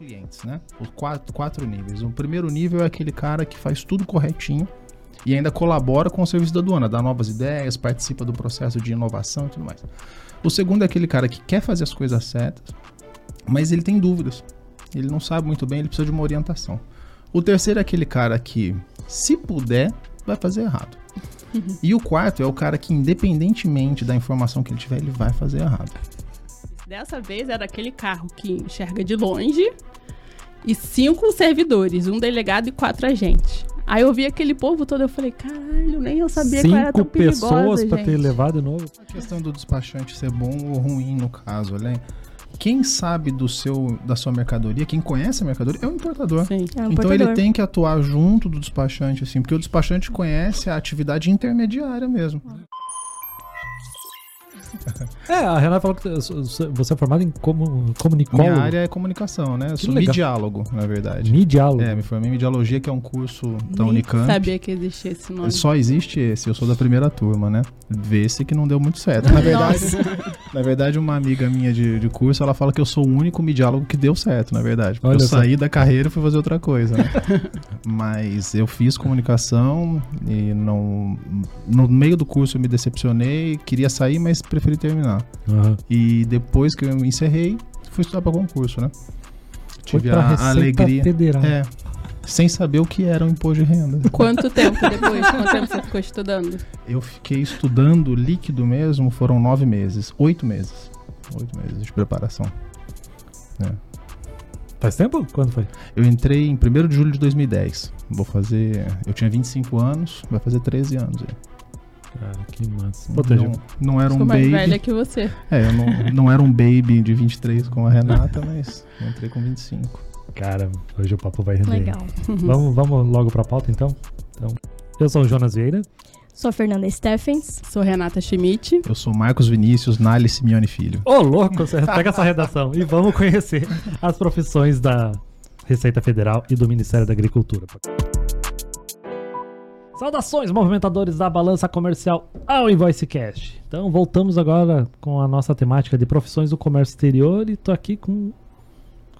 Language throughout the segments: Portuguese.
clientes, né? Os quatro, quatro níveis. O primeiro nível é aquele cara que faz tudo corretinho e ainda colabora com o serviço da aduana, dá novas ideias, participa do processo de inovação e tudo mais. O segundo é aquele cara que quer fazer as coisas certas, mas ele tem dúvidas. Ele não sabe muito bem, ele precisa de uma orientação. O terceiro é aquele cara que, se puder, vai fazer errado. E o quarto é o cara que, independentemente da informação que ele tiver, ele vai fazer errado. Dessa vez era aquele carro que enxerga de longe e cinco servidores, um delegado e quatro agentes. Aí eu vi aquele povo todo, eu falei, caralho, nem eu sabia que era Cinco tão perigosa, pessoas pra ter levado de novo. A questão do despachante ser bom ou ruim no caso, né? Quem sabe do seu, da sua mercadoria, quem conhece a mercadoria, é o importador. Sim. É um Então portador. ele tem que atuar junto do despachante, assim, porque o despachante conhece a atividade intermediária mesmo. É, a Renata falou que você é formado em como, comunicólogo. Minha área é comunicação, né? Eu Que sou legal. midiálogo, na verdade. Midiálogo. É, me formei em mediologia, que é um curso da Nem Unicamp. sabia que existia esse nome. Só existe esse, eu sou da primeira turma, né? Vê-se que não deu muito certo. Na verdade, na verdade, uma amiga minha de, de curso, ela fala que eu sou o único midiálogo que deu certo, na verdade. Olha eu só. saí da carreira e fui fazer outra coisa, né? Mas eu fiz comunicação e não. No meio do curso eu me decepcionei, queria sair, mas preferi terminar. Aham. E depois que eu encerrei, fui estudar para concurso, né? Foi Tive pra a, a Receita alegria. Federal. É. Sem saber o que era o imposto de renda. Quanto tempo depois? Quanto tempo você ficou estudando? Eu fiquei estudando líquido mesmo, foram nove meses. Oito meses. Oito meses de preparação. Faz tempo? Quando foi? Eu entrei em 1 de julho de 2010. Vou fazer. Eu tinha 25 anos, vai fazer 13 anos. aí. Cara, que massa. Pô, Tejo, Não, não era um Sou mais baby. velha que você. É, eu não, não era um baby de 23 com a Renata, mas entrei com 25. Cara, hoje o papo vai render. Legal. Vamos, vamos logo pra pauta então? então? Eu sou o Jonas Vieira. Sou a Fernanda Steffens. Sou Renata Schmidt. Eu sou Marcos Vinícius Nali Simeone Filho. Ô, louco, você pega essa redação e vamos conhecer as profissões da Receita Federal e do Ministério da Agricultura. Saudações, movimentadores da balança comercial ao InvoiceCast. Então, voltamos agora com a nossa temática de profissões do comércio exterior e tô aqui com.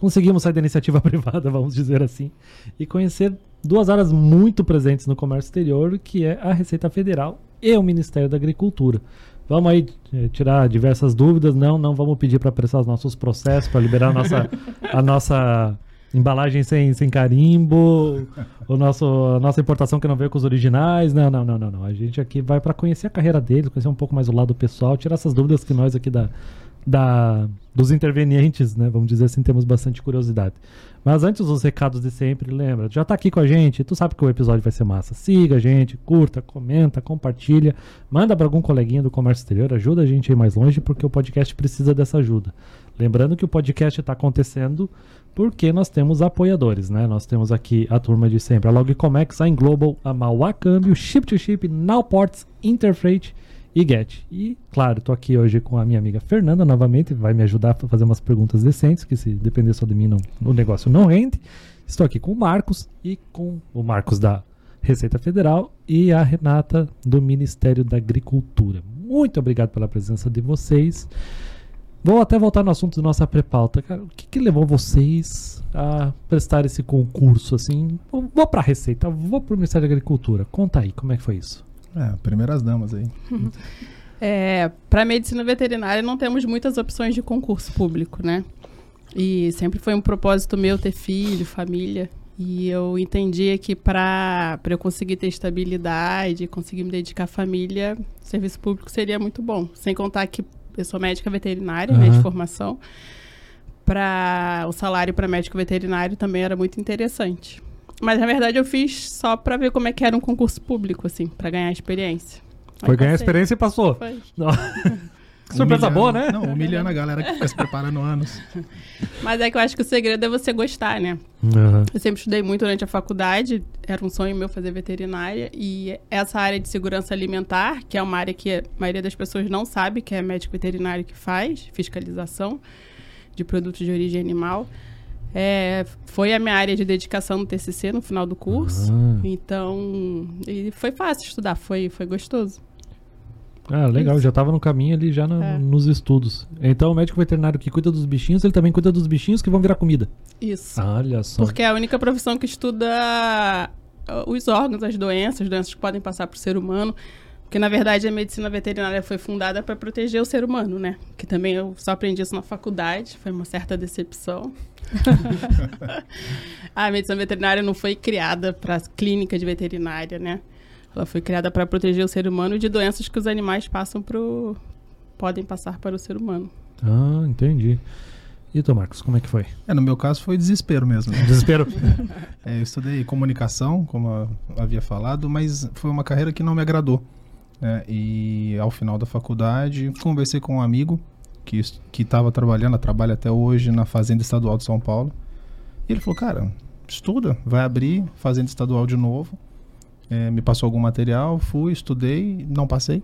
Conseguimos sair da iniciativa privada, vamos dizer assim, e conhecer duas áreas muito presentes no comércio exterior, que é a Receita Federal e o Ministério da Agricultura. Vamos aí eh, tirar diversas dúvidas. Não, não vamos pedir para apressar os nossos processos, para liberar a nossa, a nossa embalagem sem, sem carimbo, o nosso, a nossa importação que não veio com os originais. Não, não, não, não. não. A gente aqui vai para conhecer a carreira deles, conhecer um pouco mais o lado pessoal, tirar essas dúvidas que nós aqui da, da, dos intervenientes, né? Vamos dizer assim, temos bastante curiosidade. Mas antes os recados de sempre, lembra, já tá aqui com a gente, tu sabe que o episódio vai ser massa. Siga a gente, curta, comenta, compartilha, manda para algum coleguinha do comércio exterior, ajuda a gente a ir mais longe porque o podcast precisa dessa ajuda. Lembrando que o podcast está acontecendo porque nós temos apoiadores, né? Nós temos aqui a turma de sempre, a Logcomex, a Englobal, a Mauá Câmbio, Ship to Ship, Nowports, Interfreight e Get. E, claro, tô aqui hoje com a minha amiga Fernanda novamente, vai me ajudar a fazer umas perguntas decentes, que se depender só de mim, não, o negócio não rende. Estou aqui com o Marcos e com o Marcos da Receita Federal e a Renata do Ministério da Agricultura. Muito obrigado pela presença de vocês. Vou até voltar no assunto da nossa pré-pauta. Cara, o que, que levou vocês a prestar esse concurso assim? Vou, para a Receita, vou para o Ministério da Agricultura. Conta aí, como é que foi isso? É, primeiras damas aí. É, para medicina veterinária não temos muitas opções de concurso público, né? E sempre foi um propósito meu ter filho, família. E eu entendia que para eu conseguir ter estabilidade, conseguir me dedicar à família, o serviço público seria muito bom. Sem contar que eu sou médica veterinária, né, de formação. Para o salário para médico veterinário também era muito interessante. Mas na verdade eu fiz só para ver como é que era um concurso público, assim, para ganhar experiência. Foi ganhar passei. experiência e passou. Foi. Não. Surpresa Humilhando- boa, né? Não, humilhando a galera que fica se preparando anos. Mas é que eu acho que o segredo é você gostar, né? Aham. Eu sempre estudei muito durante a faculdade, era um sonho meu fazer veterinária. E essa área de segurança alimentar, que é uma área que a maioria das pessoas não sabe, que é médico veterinário que faz, fiscalização de produtos de origem animal, é, foi a minha área de dedicação no TCC no final do curso. Ah. Então, e foi fácil estudar, foi, foi gostoso. Ah, legal, Isso. já tava no caminho ali, já na- É. nos estudos. Então o médico veterinário que cuida dos bichinhos, ele também cuida dos bichinhos que vão virar comida. Isso. Ah, olha só. Porque é a única profissão que estuda ah, os órgãos, as doenças, doenças que podem passar para o ser humano. Porque, na verdade, a medicina veterinária foi fundada para proteger o ser humano, né? Que também eu só aprendi isso na faculdade, foi uma certa decepção. a medicina veterinária não foi criada para clínica de veterinária, né? Ela foi criada para proteger o ser humano de doenças que os animais passam pro podem passar para o ser humano. Ah, entendi. E tu, Marcos, como é que foi? É, no meu caso foi desespero mesmo. né? Desespero. É, eu estudei comunicação, como eu havia falado, mas foi uma carreira que não me agradou. né? E ao final da faculdade, conversei com um amigo que estava trabalhando, trabalha até hoje na Fazenda Estadual de São Paulo. E ele falou, cara, estuda, vai abrir Fazenda Estadual de novo. É, me passou algum material, fui, estudei, não passei.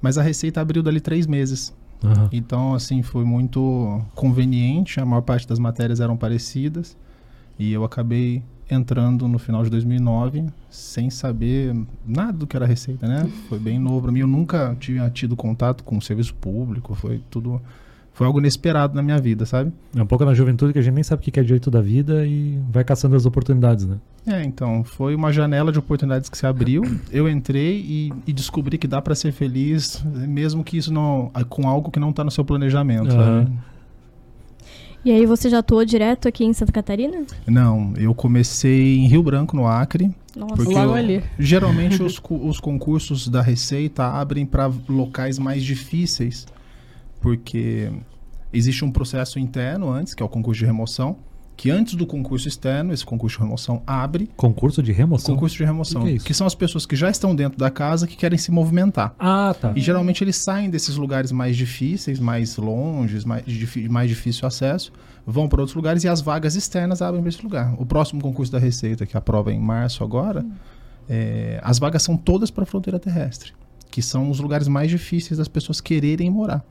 Mas a Receita abriu dali três meses. Aham. Então, assim, foi muito conveniente, a maior parte das matérias eram parecidas, e eu acabei entrando no final de 2009 sem saber nada do que era receita, né? Foi bem novo para mim, eu nunca tinha tido contato com o serviço público, foi tudo foi algo inesperado na minha vida, sabe? É um pouco na juventude que a gente nem sabe o que é direito da vida e vai caçando as oportunidades, né? É, então, foi uma janela de oportunidades que se abriu. Eu entrei e, e descobri que dá para ser feliz, mesmo que isso não com algo que não tá no seu planejamento, Aham. sabe? E aí você já atuou direto aqui em Santa Catarina? Não, eu comecei em Rio Branco, no Acre. Nossa. Porque Logo eu- ali. Geralmente os, os concursos da Receita abrem para locais mais difíceis, porque existe um processo interno antes, que é o concurso de remoção, que antes do concurso externo, esse concurso de remoção abre Concurso de remoção. concurso de remoção, que que é que são as pessoas que já estão dentro da casa que querem se movimentar. Ah, tá. E geralmente eles saem desses lugares mais difíceis, mais longes, mais, mais difícil acesso, vão para outros lugares e as vagas externas abrem para esse lugar. O próximo concurso da Receita, que aprova em março agora, é, as vagas são todas para a fronteira terrestre, que são os lugares mais difíceis das pessoas quererem morar.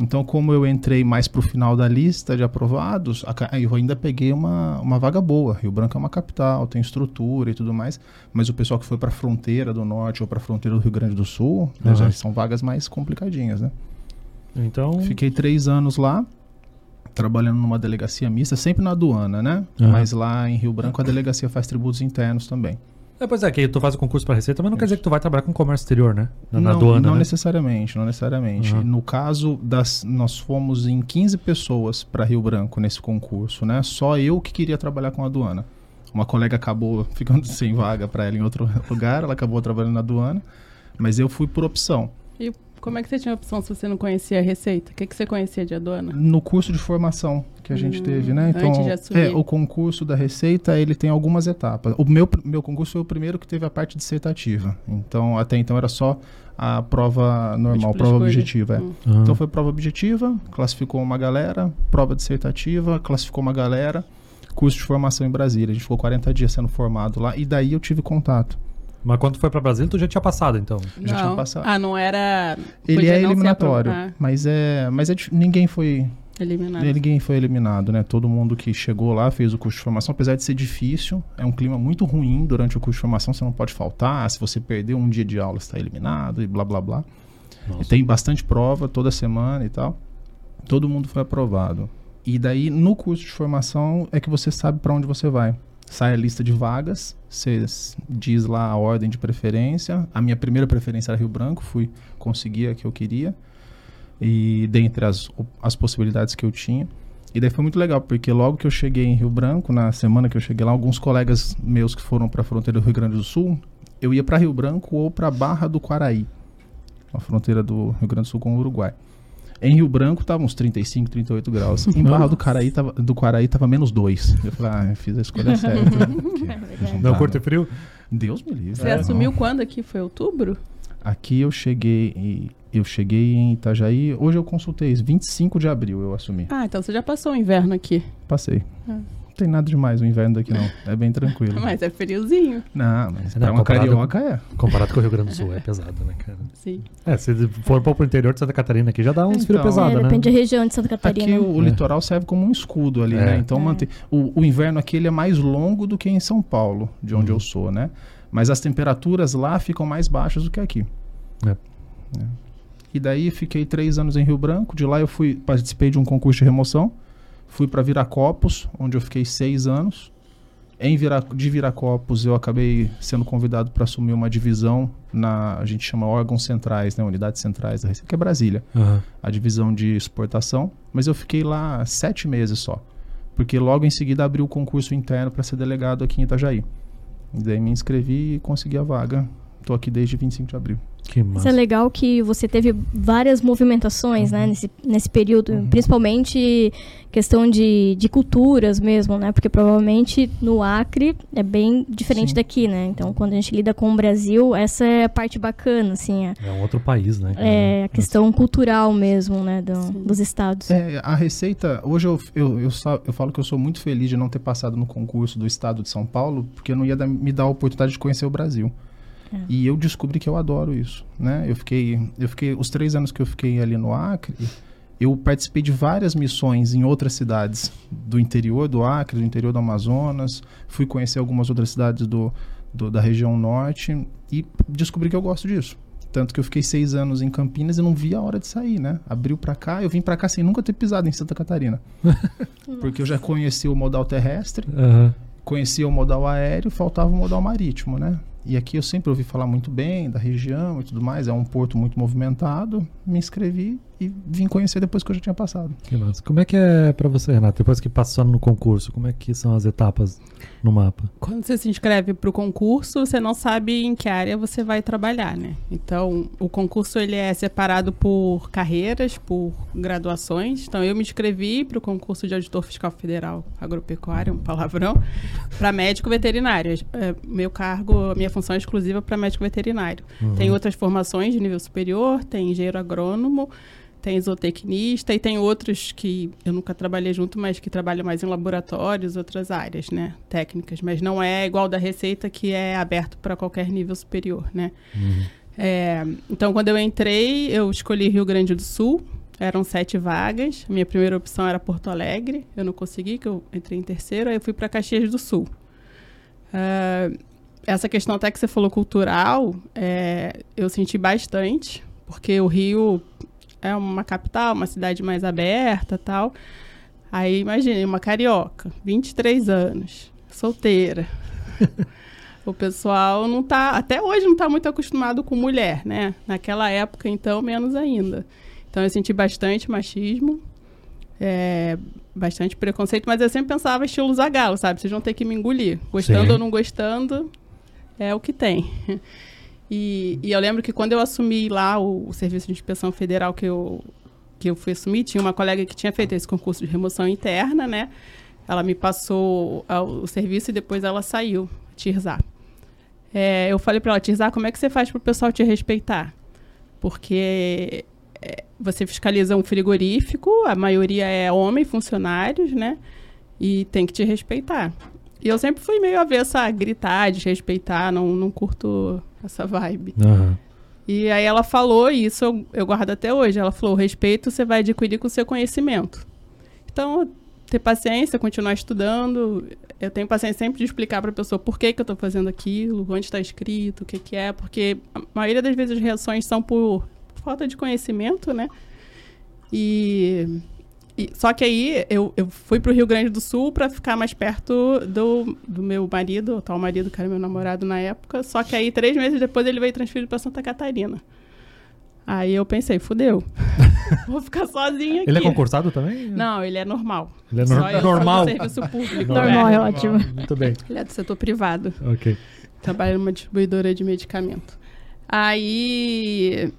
Então, como eu entrei mais para o final da lista de aprovados, eu ainda peguei uma, uma vaga boa. Rio Branco é uma capital, tem estrutura e tudo mais, mas o pessoal que foi para a fronteira do norte ou para a fronteira do Rio Grande do Sul, né, Aham. já são vagas mais complicadinhas, né? Então, Fiquei três anos lá, trabalhando numa delegacia mista, sempre na aduana, né? Aham. Mas lá em Rio Branco a delegacia faz tributos internos também. É, pois é, que tu faz o concurso para receita, mas não quer dizer que tu vai trabalhar com comércio exterior, né? Na, na não, aduana, não né? necessariamente, não necessariamente. Aham. No caso das, nós fomos em 15 pessoas para Rio Branco nesse concurso, né? Só eu que queria trabalhar com a aduana. Uma colega acabou ficando sem vaga para ela em outro lugar, ela acabou trabalhando na aduana, mas eu fui por opção. E como é que você tinha opção se você não conhecia a receita? O que, que você conhecia de aduana? No curso de formação que a gente Hum, teve, né? Então, é, o concurso da Receita, ele tem algumas etapas. O meu, meu concurso foi o primeiro que teve a parte dissertativa. Então, até então era só a prova normal, Múltipla prova escolha. objetiva. é. Hum. Ah. Então foi prova objetiva, classificou uma galera, prova dissertativa, classificou uma galera, curso de formação em Brasília. A gente ficou 40 dias sendo formado lá e daí eu tive contato. Mas quando tu foi para Brasília, tu já tinha passado, então. Já tinha Não. passado. Ah, não era. Ele podia é não eliminatório, Ah, mas é, mas é ninguém foi eliminado. Ninguém foi eliminado, né? Todo mundo que chegou lá fez o curso de formação, apesar de ser difícil, é um clima muito ruim durante o curso de formação, você não pode faltar, se você perder um dia de aula, você está eliminado e blá blá blá. E tem bastante prova toda semana e tal. Todo mundo foi aprovado. E daí, no curso de formação, é que você sabe para onde você vai. Sai a lista de vagas, você diz lá a ordem de preferência. A minha primeira preferência era Rio Branco, fui conseguir a que eu queria. E dentre as, as possibilidades que eu tinha. E daí foi muito legal, porque logo que eu cheguei em Rio Branco, na semana que eu cheguei lá, alguns colegas meus que foram para a fronteira do Rio Grande do Sul, eu ia para Rio Branco ou para Barra do Quaraí, a fronteira do Rio Grande do Sul com o Uruguai. Em Rio Branco tava uns 35, 38 graus. Em Barra do Quaraí tava, do Quaraí tava menos 2. Eu falei, ah, eu fiz a escolha certa. Porque Não curte né? frio? Deus me livre. Você É, assumiu não. quando aqui? Foi outubro? Aqui eu cheguei, em- eu cheguei em Itajaí, hoje eu consultei, 25 de abril eu assumi. Ah, então você já passou o inverno aqui. Passei. Ah. Não tem nada demais o inverno daqui não, é bem tranquilo. Mas é friozinho. Não, mas Não, pra uma comparado- carioca é. Comparado com o Rio Grande do Sul, é pesado, né, cara? Sim. É, se for pro interior de Santa Catarina aqui, já dá uns Então, frios É, pesados, né? depende da região de Santa Catarina. Aqui o, o É. litoral serve como um escudo ali, É. né? Então É. mantém. O, o inverno aqui ele é mais longo do que em São Paulo, de onde Uhum. eu sou, né? Mas as temperaturas lá ficam mais baixas do que aqui. É. E daí fiquei três anos em Rio Branco. De lá eu fui participei de um concurso de remoção. Fui para Viracopos, onde eu fiquei seis anos. Em Vira, de Viracopos eu acabei sendo convidado para assumir uma divisão na a gente chama órgãos centrais, né, unidades centrais da Receita, que é Brasília, Aham. a divisão de exportação. Mas eu fiquei lá sete meses só, porque logo em seguida abriu o concurso interno para ser delegado aqui em Itajaí. E daí me inscrevi e consegui a vaga. Estou aqui desde 25 de abril. Que Mas massa. é legal que você teve várias movimentações, né, nesse, nesse período, Uhum. principalmente questão de, de culturas mesmo, né, porque provavelmente no Acre é bem diferente Sim. daqui, né, então quando a gente lida com o Brasil, essa é a parte bacana, assim, é, É um outro país, né? cara? é a questão cultural mesmo, né, do- dos estados. É, a Receita, hoje eu, eu, eu, eu falo que eu sou muito feliz de não ter passado no concurso do estado de São Paulo, porque não ia dar- me dar a oportunidade de conhecer o Brasil. É. E eu descobri que eu adoro isso, né? Eu fiquei, eu fiquei, os três anos que eu fiquei ali no Acre, eu participei de várias missões em outras cidades do interior do Acre, do interior do Amazonas, fui conhecer algumas outras cidades do, do- da região norte e descobri que eu gosto disso. Tanto que eu fiquei seis anos em Campinas e não vi a hora de sair, né? Abriu pra cá, eu vim pra cá sem nunca ter pisado em Santa Catarina. Porque eu já conheci o modal terrestre, Aham. conhecia o modal aéreo, faltava o modal marítimo, né? E aqui eu sempre ouvi falar muito bem da região e tudo mais, é um porto muito movimentado. Me inscrevi e vim conhecer depois que eu já tinha passado. Que massa. Como é que é pra você, Renato? Depois que passou no concurso, como é que são as etapas no mapa? Quando você se inscreve para o concurso, você não sabe em que área você vai trabalhar, né? Então, o concurso ele é separado por carreiras, por graduações. Então, eu me inscrevi para o concurso de auditor fiscal federal agropecuário, um palavrão, para médico veterinário. É, meu cargo, a minha função é exclusiva para médico veterinário. Uhum. Tem outras formações de nível superior, tem engenheiro agrônomo, tem zootecnista e tem outros que eu nunca trabalhei junto, mas que trabalham mais em laboratórios, outras áreas, né, técnicas, mas não é igual da Receita que é aberto para qualquer nível superior, né? Uhum. É, então, quando eu entrei, eu escolhi Rio Grande do Sul. Eram sete vagas. Minha primeira opção era Porto Alegre. Eu não consegui, que eu entrei em terceiro. Aí eu fui para Caxias do Sul. Ah, essa questão até que você falou cultural, é, eu senti bastante, porque o Rio é uma capital, uma cidade mais aberta tal. Aí, imagine, uma carioca, 23 anos, solteira. o pessoal não tá, até hoje não tá muito acostumado com mulher, né? Naquela época, então, menos ainda. Então, eu senti bastante machismo, é, bastante preconceito, mas eu sempre pensava estilo Zagalo, sabe? Vocês vão ter que me engolir. Gostando Sim. ou não gostando, é o que tem. E, e eu lembro que quando eu assumi lá o, o Serviço de Inspeção Federal que eu, que eu fui assumir, tinha uma colega que tinha feito esse concurso de remoção interna, né? Ela me passou a- o serviço e depois ela saiu, Tirzá. É, eu falei para ela, Tirzá, como é que você faz para o pessoal te respeitar? Porque é, você fiscaliza um frigorífico, a maioria é homem, funcionários, né? E tem que te respeitar. E eu sempre fui meio avessa a gritar, desrespeitar, não, não curto essa vibe. Aham. E aí ela falou, e isso eu, eu guardo até hoje, ela falou, o respeito você vai adquirir com o seu conhecimento. Então, ter paciência, continuar estudando. Eu tenho paciência sempre de explicar para a pessoa por que, que eu estou fazendo aquilo, onde está escrito, o que, que é, porque a maioria das vezes as reações são por falta de conhecimento, né? E, e- só que aí eu, eu fui para o Rio Grande do Sul para ficar mais perto do, do meu marido, o tal marido que era meu namorado na época. Só que aí três meses depois ele veio transferido para Santa Catarina. Aí eu pensei, fudeu. Vou ficar sozinha aqui. Ele é concursado também? Não, ele é normal. Ele é Só nor- eu normal. serviço público. Normal é. é ótimo. Muito bem. Ele é do setor privado. Ok. Trabalha numa distribuidora de medicamento. Aí.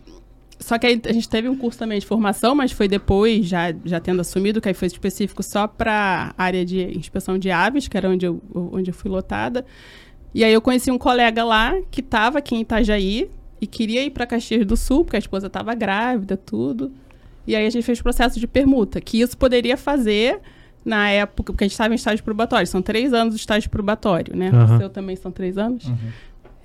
Só que aí a gente teve um curso também de formação, mas foi depois, já, já tendo assumido, que aí foi específico só para área de inspeção de aves, que era onde eu, onde eu fui lotada. E aí eu conheci um colega lá que estava aqui em Itajaí e queria ir para Caxias do Sul, porque a esposa estava grávida, tudo. E aí a gente fez o processo de permuta, que isso poderia fazer na época, porque a gente estava em estágio probatório. São três anos de estágio probatório, né? Aham. O seu também são três anos.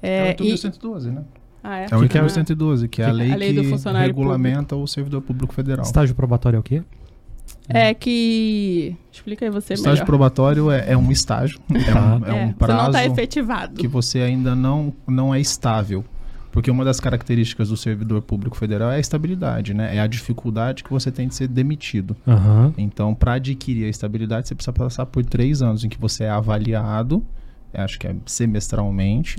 É, É, o e- 8.112, né? Ah, é? É o Ah. 8.112, que é a lei, A lei que regulamenta o servidor público federal. Estágio probatório é o quê? É que. Explica aí você Estágio melhor. probatório é, é um estágio, é um, é É, um você prazo não está efetivado. que você ainda não, não é estável. Porque uma das características do servidor público federal é a estabilidade, né? É a dificuldade que você tem de ser demitido. Aham. Então, para adquirir a estabilidade, você precisa passar por três anos em que você é avaliado, acho que é semestralmente,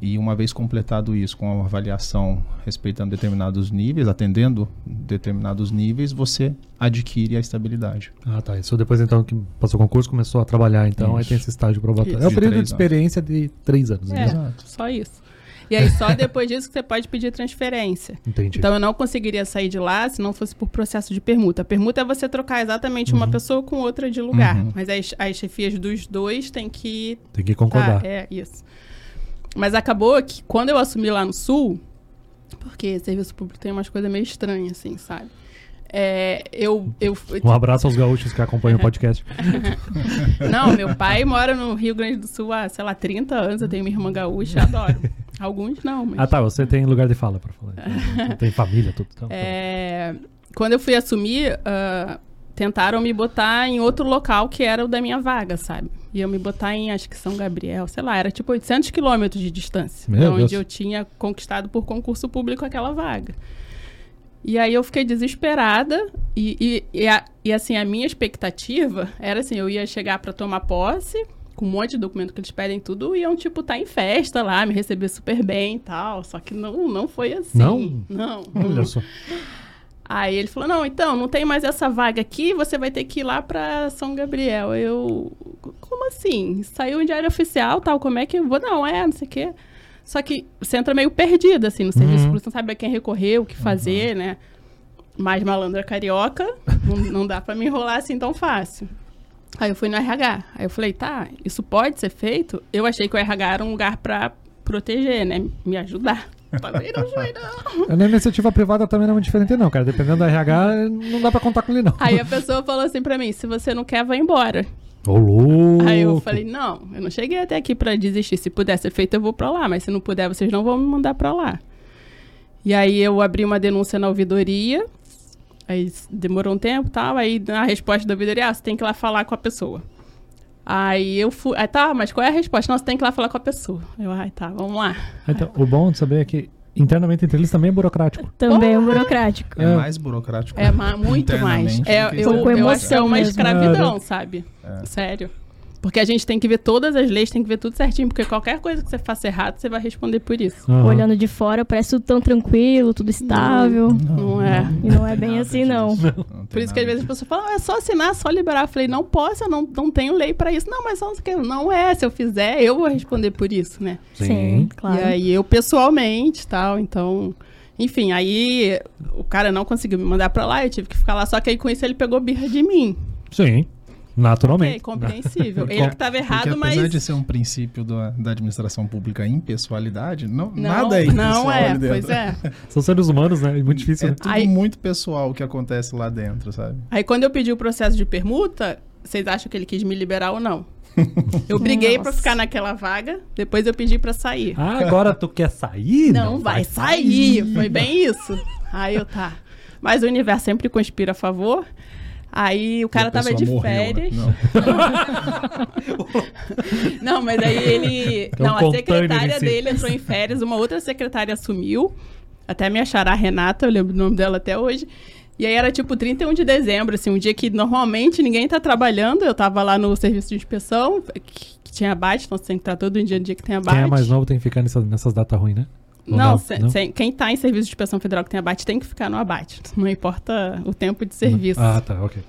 e uma vez completado isso com uma avaliação respeitando determinados níveis, atendendo determinados níveis, você adquire a estabilidade. Ah, tá. Isso depois então que passou o concurso, começou a trabalhar, então, aí Isso. tem esse estágio probatório. Isso. É o De período de anos. experiência de três anos, É. né? Exato. Só isso. E aí, só depois disso que você pode pedir transferência. Entendi. Então, eu não conseguiria sair de lá se não fosse por processo de permuta. A permuta é você trocar exatamente uma Uhum. pessoa com outra de lugar. Uhum. Mas as, as chefias dos dois têm que Tem que concordar. Tá, é, isso. Mas acabou que quando eu assumi lá no Sul, porque serviço público tem umas coisas meio estranhas, assim, sabe? É, eu, eu, Um abraço aos gaúchos que acompanham o podcast. Não, meu pai mora no Rio Grande do Sul há, sei lá, 30 anos. Eu tenho uma irmã gaúcha, adoro. Alguns não, mas. Ah, tá. Você tem lugar de fala pra falar. Então, tem família, tudo. Então, É, quando eu fui assumir, ah, tentaram me botar em outro local que era o da minha vaga, sabe? Iam me botar em, acho que São Gabriel, sei lá, era tipo 800 quilômetros de distância. Meu de onde Deus. eu tinha conquistado por concurso público aquela vaga. E aí eu fiquei desesperada e, e, e, a- e, assim, a minha expectativa era assim, eu ia chegar para tomar posse, com um monte de documento que eles pedem tudo, e iam, tipo, estar em festa lá, me receber super bem e tal. Só que não, não foi assim. Não? Não. Olha só. Aí ele falou: Não, então, não tem mais essa vaga aqui, você vai ter que ir lá pra São Gabriel. Eu. Como assim? Saiu em diário oficial, tal, como é que eu vou? Não, é, não sei o quê. Só que você entra meio perdido, assim, no serviço Uhum. público, você não sabe a quem recorrer, o que fazer, né? Mais malandra carioca, não, não dá pra me enrolar assim tão fácil. Aí eu fui no RH. Aí eu falei, tá, isso pode ser feito? Eu achei que o RH era um lugar pra proteger, né? Me ajudar. Também não foi, não. Na iniciativa privada também não é muito diferente, não, cara. Dependendo do RH, não dá pra contar com ele, não. Aí a pessoa falou assim pra mim: se você não quer, vai embora. Ô, louco. Aí eu falei: não, eu não cheguei até aqui pra desistir. Se puder ser feito, eu vou pra lá. Mas se não puder, vocês não vão me mandar pra lá. E aí eu abri uma denúncia na ouvidoria. Aí demorou um tempo e tal. Aí na resposta da ouvidoria, ah, você tem que ir lá falar com a pessoa. Aí eu fui. Aí tá, mas qual é a resposta? Não, você tem que ir lá falar com a pessoa. Eu, ai, tá, vamos lá. Então, o bom de saber é que internamente entre eles também é burocrático. Também é um burocrático. É, É. mais burocrático. É ma- muito mais. É, eu, Com eu acho que é emoção uma escravidão, sabe? É. Sério. Porque a gente tem que ver todas as leis, tem que ver tudo certinho, porque qualquer coisa que você faça errado, você vai responder por isso. Aham. Olhando de fora, parece tudo tão tranquilo, tudo estável. Não é. E não é bem nada assim, não. Não Por tem isso que às vezes as disso. pessoas falam, ah, é só assinar, só liberar. Eu falei, não posso, eu não, não tenho lei pra isso. Não, mas só não. Não é, se eu fizer, eu vou responder por isso, né? Sim. claro. E aí eu pessoalmente tal, então. Enfim, aí o cara não conseguiu me mandar pra lá, eu tive que ficar lá. Só que aí com isso ele pegou birra de mim. Sim. Naturalmente. compreensível. Ele que tava Porque errado, apesar mas. de ser um princípio da, da administração pública impessoalidade, não, Não, nada é impessoal Não é, ali dentro. pois é. São seres humanos, né? É muito difícil. É né? tudo Aí- muito pessoal o que acontece lá dentro, sabe? Aí quando eu pedi o processo de permuta, vocês acham que ele quis me liberar ou não? Eu briguei pra Nossa. ficar naquela vaga, depois eu pedi pra sair. Ah, agora tu quer sair? não, vai sair. Foi bem isso. Aí eu tá. Mas o universo sempre conspira a favor. Aí o cara tava de morreu, né? férias. Não. Não, mas aí ele. Um não, a secretária dele entrou em férias, uma outra secretária assumiu. Até me achará a Renata, eu lembro o nome dela até hoje. E aí era tipo 31 de dezembro, assim, um dia que normalmente ninguém tá trabalhando. Eu tava lá no serviço de inspeção, que, que tinha abate, então você tem que estar todo dia no dia que tem abate. Quem é mais novo tem que ficar nessas, nessas datas ruins, né? Ou Não, se- se- quem tá em serviço de inspeção federal que tem abate tem que ficar no abate. Não importa o tempo de serviço. Ah, tá, ok.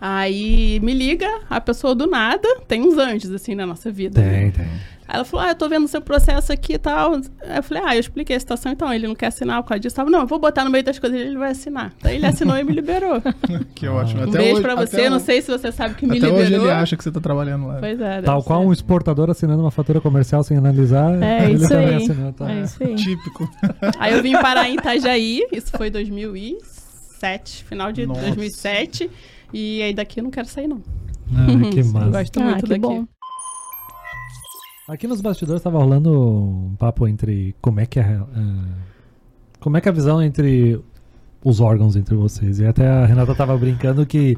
Aí me liga a pessoa do nada, tem uns anjos assim na nossa vida. né? Tem, tem. Aí ela falou: Ah, eu tô vendo o seu processo aqui e tal. Aí eu falei: Ah, eu expliquei a situação, então ele não quer assinar por causa disso. Tava, não, eu vou botar no meio das coisas ele vai assinar. Daí ele assinou e me liberou. Que ótimo. Um Até beijo hoje- pra você, até não sei se você sabe que me Até liberou. hoje ele acha que você tá trabalhando lá. Pois é. Tal qual ser. um exportador assinando uma fatura comercial sem analisar. É ele isso aí. assinou, tá? É isso aí. Típico. Aí eu vim parar em Itajaí, isso foi 2007, final de Nossa. 2007. E aí daqui eu não quero sair, não. Ah, que Eu massa. gosto Ah, muito que daqui. bom. Aqui nos bastidores tava rolando um papo entre como é que é, ah, como é que é a visão entre os órgãos entre vocês. E até a Renata tava brincando que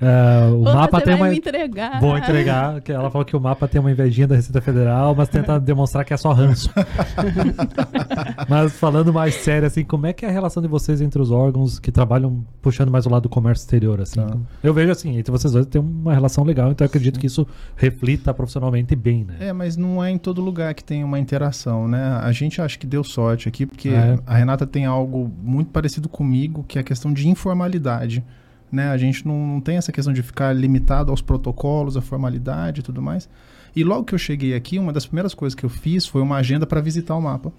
é, o Ou mapa você tem vai uma. me entregar. Vou entregar, que ela falou que o mapa tem uma invejinha da Receita Federal, mas tenta demonstrar que é só ranço. mas falando mais sério, assim, como é que é a relação de vocês entre os órgãos que trabalham puxando mais o lado do comércio exterior, assim? Tá. Eu vejo assim, entre vocês dois tem uma relação legal, então eu acredito que isso reflita profissionalmente bem, né? É, mas não é em todo lugar que tem uma interação, né? A gente acha que deu sorte aqui, porque É. a Renata tem algo muito parecido comigo, que é a questão de informalidade. Né? A gente não, não tem essa questão de ficar limitado aos protocolos, à formalidade e tudo mais. E logo que eu cheguei aqui, uma das primeiras coisas que eu fiz foi uma agenda para visitar o mapa.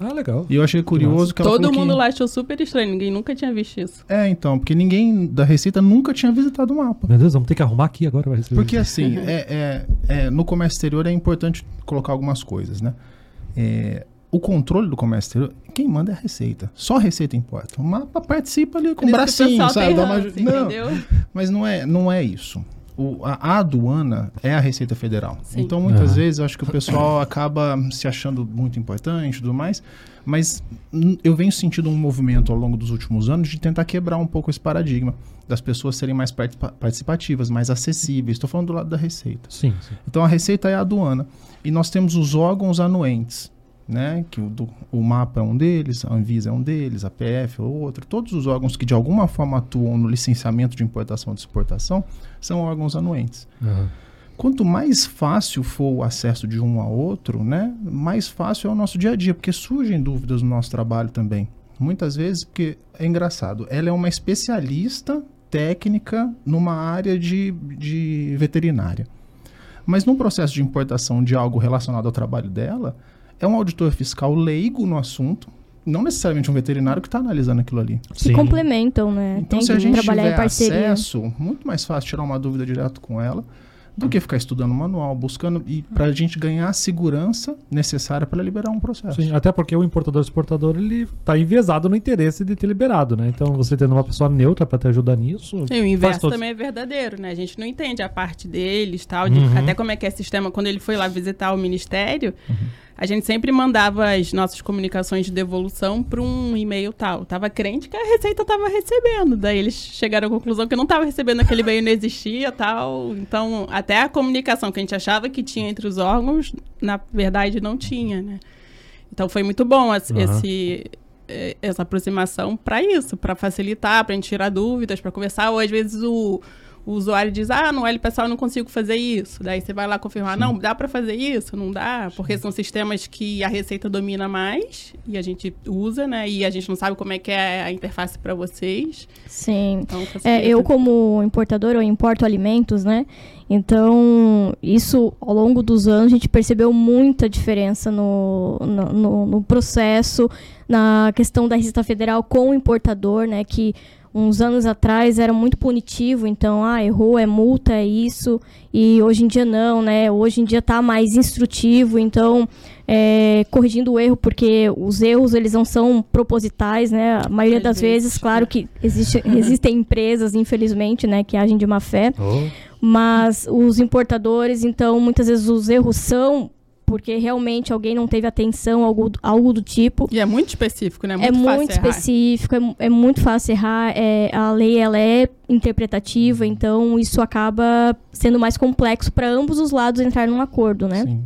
Ah, legal. E eu achei curioso que ela Todo mundo que... lá achou super estranho, ninguém nunca tinha visto isso. É, então, porque ninguém da Receita nunca tinha visitado o mapa. Meu Deus, vamos ter que arrumar aqui agora. Vai receber. Porque assim, é, é- é, no comércio exterior é importante colocar algumas coisas, né? É, o controle do comércio exterior, quem manda é a Receita. Só a Receita importa. O mapa participa ali com o bracinho, sabe? Dá uma- Não, entendeu? mas não é, não é isso. O- a, a aduana é a Receita Federal. Sim. Então, muitas Aham. vezes, eu acho que o pessoal acaba se achando muito importante e tudo mais. Mas eu venho sentindo um movimento ao longo dos últimos anos de tentar quebrar um pouco esse paradigma. Das pessoas serem mais participa- participativas, mais acessíveis. Estou falando do lado da Receita. Sim, sim. Então a receita é a aduana. E nós temos os órgãos anuentes, né? Que o, do- o mapa é um deles, a Anvisa é um deles, a PF é outro. Todos os órgãos que de alguma forma atuam no licenciamento de importação e de exportação são órgãos anuentes. Aham. Quanto mais fácil for o acesso de um a outro, né? Mais fácil é o nosso dia a dia, porque surgem dúvidas no nosso trabalho também. Muitas vezes, porque é engraçado, ela é uma especialista técnica numa área de, de veterinária. Mas no processo de importação de algo relacionado ao trabalho dela, é um auditor fiscal leigo no assunto, não necessariamente um veterinário que está analisando aquilo ali. Se complementam, né? Então, Tem se a gente trabalhar tiver acesso, muito mais fácil tirar uma dúvida direto com ela do que ficar estudando o manual, buscando e para a gente ganhar a segurança necessária para liberar um processo. Sim, até porque o importador exportador ele tá enviesado no interesse de ter liberado, né? Então você tendo uma pessoa neutra para te ajudar nisso. E o inverso também é verdadeiro, né? A gente não entende a parte deles, tal, Uhum. de, até como é que é sistema. Quando ele foi lá visitar o ministério, a gente sempre mandava as nossas comunicações de devolução para um e-mail tal. Tava crente que a Receita tava recebendo. Daí eles chegaram à conclusão que não tava recebendo aquele e-mail, não existia, tal. Então, até a comunicação que a gente achava que tinha entre os órgãos, na verdade não tinha, né? Então foi muito bom esse, Aham. esse- eh, essa aproximação para isso, para facilitar, para gente tirar dúvidas, para conversar. Ou às vezes o, o usuário diz: Ah, no L pessoal eu não consigo fazer isso. Daí você vai lá confirmar: Não, dá para fazer isso? Não dá? Porque são sistemas que a Receita domina mais e a gente usa, né? E a gente não sabe como é que é a interface para vocês. Sim. Então. É, eu, como importadora, eu importo alimentos, né? Então, isso, ao longo dos anos, a gente percebeu muita diferença no, no, no- no processo, na questão da Receita Federal com o importador, né? Que uns anos atrás era muito punitivo, então, ah, errou, é multa, é isso. E hoje em dia não, né? Hoje em dia tá mais instrutivo, então, é, corrigindo o erro, porque os erros, eles não são propositais, né? A maioria das vezes, vezes, claro que existe, existem empresas, infelizmente, né, que agem de má fé, Oh, mas os importadores, então, muitas vezes os erros são porque realmente alguém não teve atenção, algo, algo do tipo. E é muito específico, né? É Muito fácil muito errar. específico, é, é muito fácil errar. é, a lei ela é interpretativa, então isso acaba sendo mais complexo para ambos os lados entrar num acordo, né? Sim.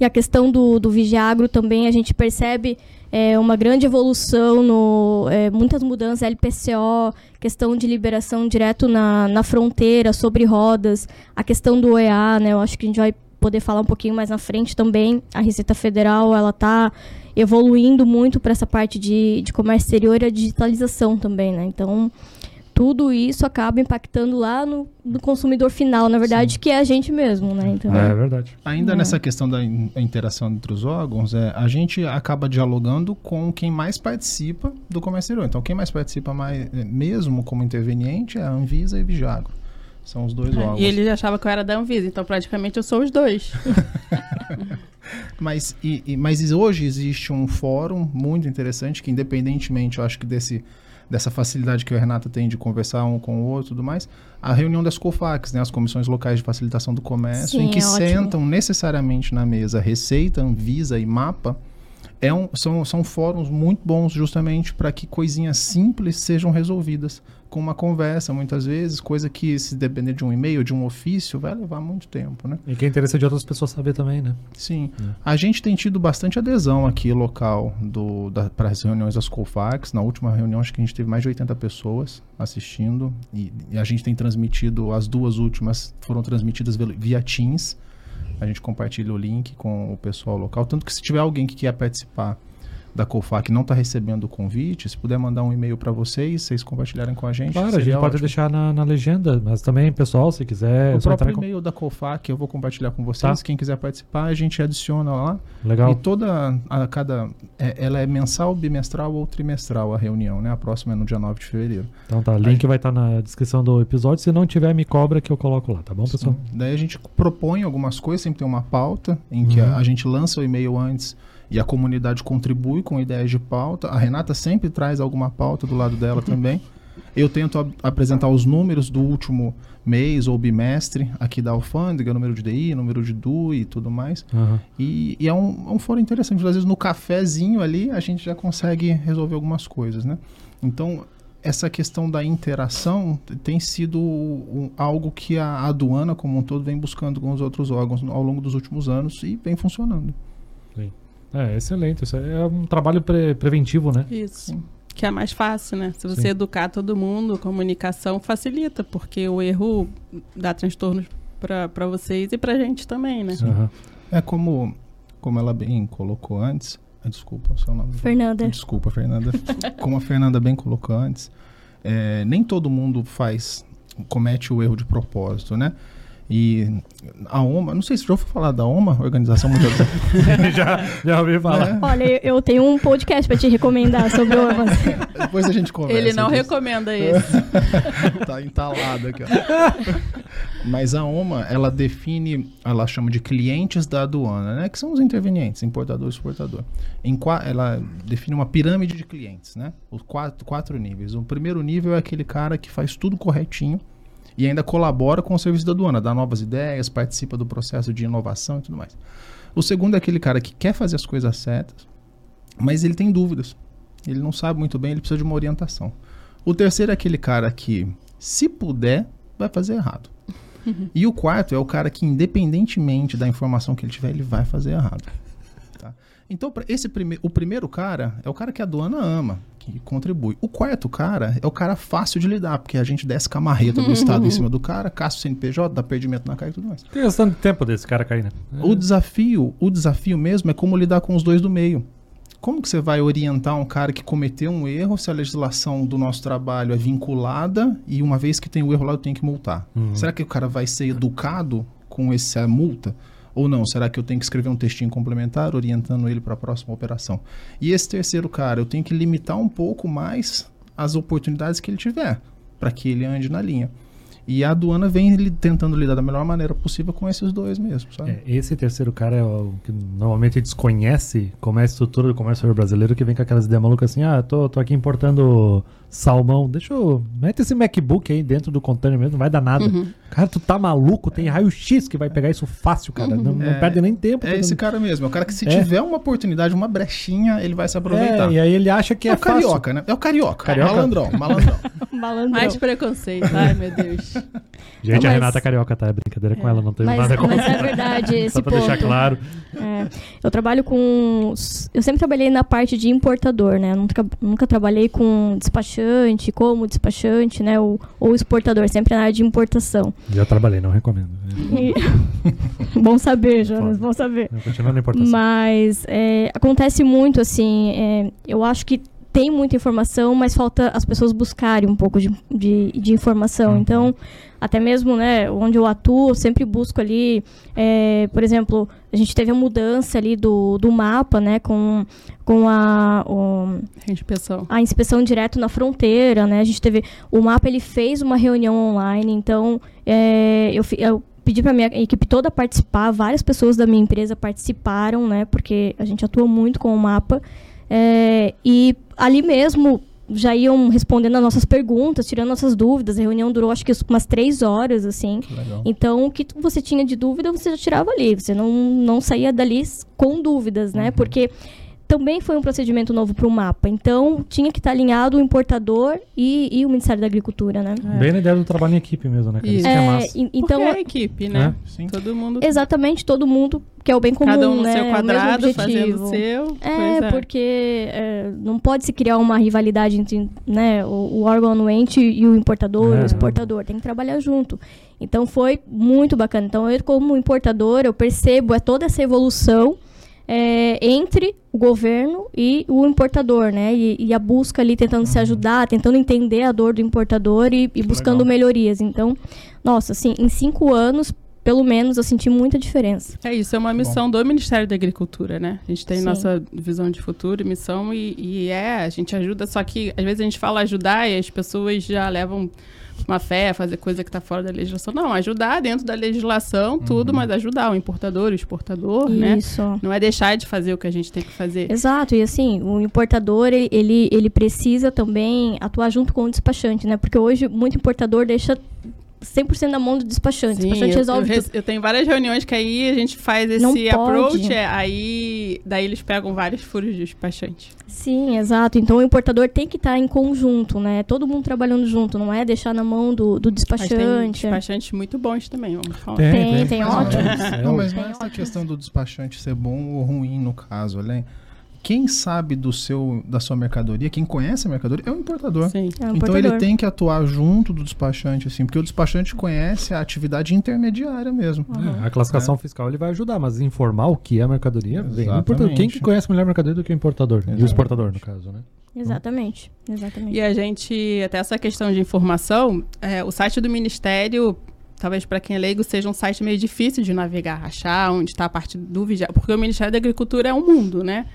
E a questão do, do Vigiagro também, a gente percebe é, uma grande evolução, no, é, muitas mudanças, LPCO, questão de liberação direto na, na fronteira, sobre rodas, a questão do OEA, né, eu acho que a gente vai poder falar um pouquinho mais na frente também. A Receita Federal, ela está evoluindo muito para essa parte de, de comércio exterior e a digitalização também, né, então... Tudo isso acaba impactando lá no, no consumidor final, na verdade, que é a gente mesmo, né? Então, é verdade. Ainda É. nessa questão da in- interação entre os órgãos, é, a gente acaba dialogando com quem mais participa do comércio exterior. Então, quem mais participa mais, é, mesmo como interveniente é a Anvisa e Vigiagro. São os dois órgãos. e ele achava que eu era da Anvisa, então praticamente eu sou os dois. Mas, e, e- mas hoje existe um fórum muito interessante que, independentemente, eu acho que desse, dessa facilidade que o Renato tem de conversar um com o outro e tudo mais, a reunião das COFACs, né, as Comissões Locais de Facilitação do Comércio, Sim, em que é sentam necessariamente na mesa Receita, Anvisa e MAPA, é um, são, são fóruns muito bons justamente para que coisinhas simples sejam resolvidas com uma conversa, muitas vezes, coisa que se depender de um e-mail, de um ofício, vai levar muito tempo, né? E que é interessante de outras pessoas saber também, né? Sim. É. A gente tem tido bastante adesão aqui local para as reuniões das Colfax. Na última reunião, acho que a gente teve mais de 80 pessoas assistindo. E, e a gente tem transmitido, as duas últimas foram transmitidas via Teams. A gente compartilha o link com o pessoal local. Tanto que se tiver alguém que quer participar da Colfac e não está recebendo o convite, se puder mandar um e-mail para vocês, vocês compartilharem com a gente. Claro, a gente pode ótimo. deixar na, na legenda, mas também, pessoal, se quiser, é O próprio e-mail da Colfac eu vou compartilhar com vocês. Tá. Quem quiser participar, a gente adiciona lá. Legal. E toda a cada é- ela é mensal, bimestral ou trimestral a reunião, né? A próxima é no dia 9 de fevereiro. Então tá, link vai estar na descrição do episódio. Se não tiver, me cobra que eu coloco lá, tá bom, pessoal? Daí a gente propõe algumas coisas, sempre tem uma pauta em que Uhum. a, a gente lança o e-mail antes e a comunidade contribui com ideias de pauta. A Renata sempre traz alguma pauta do lado dela também. Eu tento apresentar os números do último mês ou bimestre aqui da alfândega, número de DI, número de DU e tudo mais. Aham. E, e é um, é um fórum interessante. Às vezes no cafezinho ali a gente já consegue resolver algumas coisas, né? Então, essa questão da interação tem sido um- algo que a aduana como um todo vem buscando com os outros órgãos ao longo dos últimos anos e vem funcionando. É, excelente. Isso é um trabalho pre- preventivo, né? Isso. Que é mais fácil, né? Se você Sim. educar todo mundo, comunicação facilita, porque o erro dá transtornos para vocês e pra gente também, né? Aham. É como, como ela bem colocou antes. ah, Desculpa o seu nome. Fernanda. Desculpa, Fernanda. Como a Fernanda bem colocou antes, é, nem todo mundo faz, comete o erro de propósito, né? E a OMA, não sei se já ouviu falar da OMA, Organização Mundial da já, já ouvi falar. É, Olha, eu- tenho um podcast pra te recomendar sobre o Depois a gente conversa. Ele não disso. recomenda esse. tá entalado aqui. ó. Mas a OMA, ela define, ela chama de clientes da aduana, né? Que são os intervenientes, importador e exportador. Em qua- ela define uma pirâmide de clientes, né? Os quatro, quatro níveis. O primeiro nível é aquele cara que faz tudo corretinho e ainda colabora com o serviço da aduana, dá novas ideias, participa do processo de inovação e tudo mais. O segundo é aquele cara que quer fazer as coisas certas, mas ele tem dúvidas. Ele não sabe muito bem, ele precisa de uma orientação. O terceiro é aquele cara que, se puder, vai fazer errado. E o quarto é o cara que, independentemente da informação que ele tiver, ele vai fazer errado. Então, esse prime o primeiro cara é o cara que a aduana ama, que contribui. O quarto cara é o cara fácil de lidar, porque a gente desce com a marreta do Estado em cima do cara, caça o CNPJ, dá perdimento na cara e tudo mais. Tem questão de tempo desse cara cair, né? O desafio, o desafio mesmo é como lidar com os dois do meio. Como que você vai orientar um cara que cometeu um erro se a legislação do nosso trabalho é vinculada e uma vez que tem o erro lá eu tenho que multar? Uhum. Será que o cara vai ser educado com essa multa? Ou não? Será que eu tenho que escrever um textinho complementar orientando ele para a próxima operação? E esse terceiro cara, eu tenho que limitar um pouco mais as oportunidades que ele tiver para que ele ande na linha. E a aduana vem li- tentando lidar da melhor maneira possível com esses dois mesmo, sabe? É, esse terceiro cara é o que normalmente desconhece como é a estrutura do comércio brasileiro, que vem com aquelas ideias malucas assim, ah, tô, tô aqui importando salmão, deixa eu... Mete esse MacBook aí dentro do container mesmo, não vai dar nada. Uhum. Cara, tu tá maluco? Tem raio-x que vai pegar isso fácil, cara. Não, não É, perde nem tempo. É esse cara mesmo. É o cara que se É. tiver uma oportunidade, uma brechinha, ele vai se aproveitar. É, e aí ele acha que É é, o carioca, né? É o carioca. Carioca? Malandrão, malandrão. Malandrão. Mais preconceito. Ai, meu Deus. fácil. Gente, Não, a mas- Renata é carioca, tá? É brincadeira com ela, não teve Mas, nada com mas é verdade esse Só pra ponto. deixar claro. É, eu trabalho com. Eu sempre trabalhei na parte de importador, né? Eu nunca, nunca trabalhei com despachante, como despachante, né? Ou, ou exportador, sempre na área de importação. Já trabalhei, não recomendo. Bom saber, Jonas, bom saber. Eu continuo na importação. Mas é, acontece muito, assim. é, eu acho que tem muita informação, mas falta as pessoas buscarem um pouco de, de, de informação. Uhum. Então, até mesmo, né, onde eu atuo, eu sempre busco ali, é, por exemplo, a gente teve a mudança ali do, do mapa, né, com, com a, o- Inspeção. a inspeção direto na fronteira, né? A gente teve o mapa ele fez uma reunião online, então é, eu, eu pedi para minha equipe toda participar, várias pessoas da minha empresa participaram, né? Porque a gente atua muito com o mapa É, e ali mesmo já iam respondendo as nossas perguntas, tirando nossas dúvidas. A reunião durou acho que umas três horas, assim. Legal. Então, o que você tinha de dúvida, você já tirava ali. Você não, não saía dali com dúvidas, né? Uhum. Porque também foi um procedimento novo para o mapa. Então, tinha que estar alinhado o importador e, e o Ministério da Agricultura, né? É. Bem na ideia do trabalho em equipe mesmo, né? cara? Isso que é É, massa. e- então, Porque é a equipe, né? Sim. Todo mundo, exatamente todo mundo quer o bem comum, cada um no né? seu quadrado, fazendo o seu. É, pois porque é, não pode se criar uma rivalidade entre né, o, o órgão anuente e o importador, É. o exportador. Tem que trabalhar junto. Então foi muito bacana. Então eu, como importador, eu percebo é toda essa evolução é, entre o governo e o importador, né? E, e a busca ali tentando se ajudar, tentando entender a dor do importador e, e buscando legal. melhorias. Então, nossa, assim, em cinco anos, pelo menos, eu senti muita diferença. É isso, é uma missão do Ministério da Agricultura, né? A gente tem Sim. nossa visão de futuro e missão e, e é, a gente ajuda, só que às vezes a gente fala ajudar e as pessoas já levam uma fé, fazer coisa que está fora da legislação. Não, ajudar dentro da legislação, tudo, mas ajudar o importador, o exportador, né? Isso. Não é deixar de fazer o que a gente tem que fazer. Exato, e assim, o importador, ele, ele precisa também atuar junto com o despachante, né? Porque hoje muito importador deixa 100% na mão do despachante. o Sim, despachante eu, eu, resolve res- tudo. eu tenho várias reuniões que aí a gente faz esse approach, é, aí daí eles pegam vários furos de despachante. Sim, exato. Então o importador tem que estar em conjunto, né? Todo mundo trabalhando junto, não é deixar na mão do, do Mas tem despachante. despachantes muito bons também, vamos falar. Tem, tem, Não, ótimo. é- Não, mas não é Tem essa questão do despachante ser bom ou ruim no caso, Além. Quem sabe do seu, da sua mercadoria, quem conhece a mercadoria, é o importador. Sim. É um Então ele importador. tem que atuar junto do despachante, assim, porque o despachante conhece a atividade intermediária mesmo. É, a classificação fiscal ele vai ajudar, mas informar o que é mercadoria vem. Quem que Exatamente. conhece melhor mercadoria do que o importador? E o Exatamente. exportador, no caso, né? Exatamente, exatamente. E a gente, até essa questão de informação, é, o site do Ministério, talvez para quem é leigo, seja um site meio difícil de navegar, achar onde está a parte do vigia, porque o Ministério da Agricultura é um mundo, né?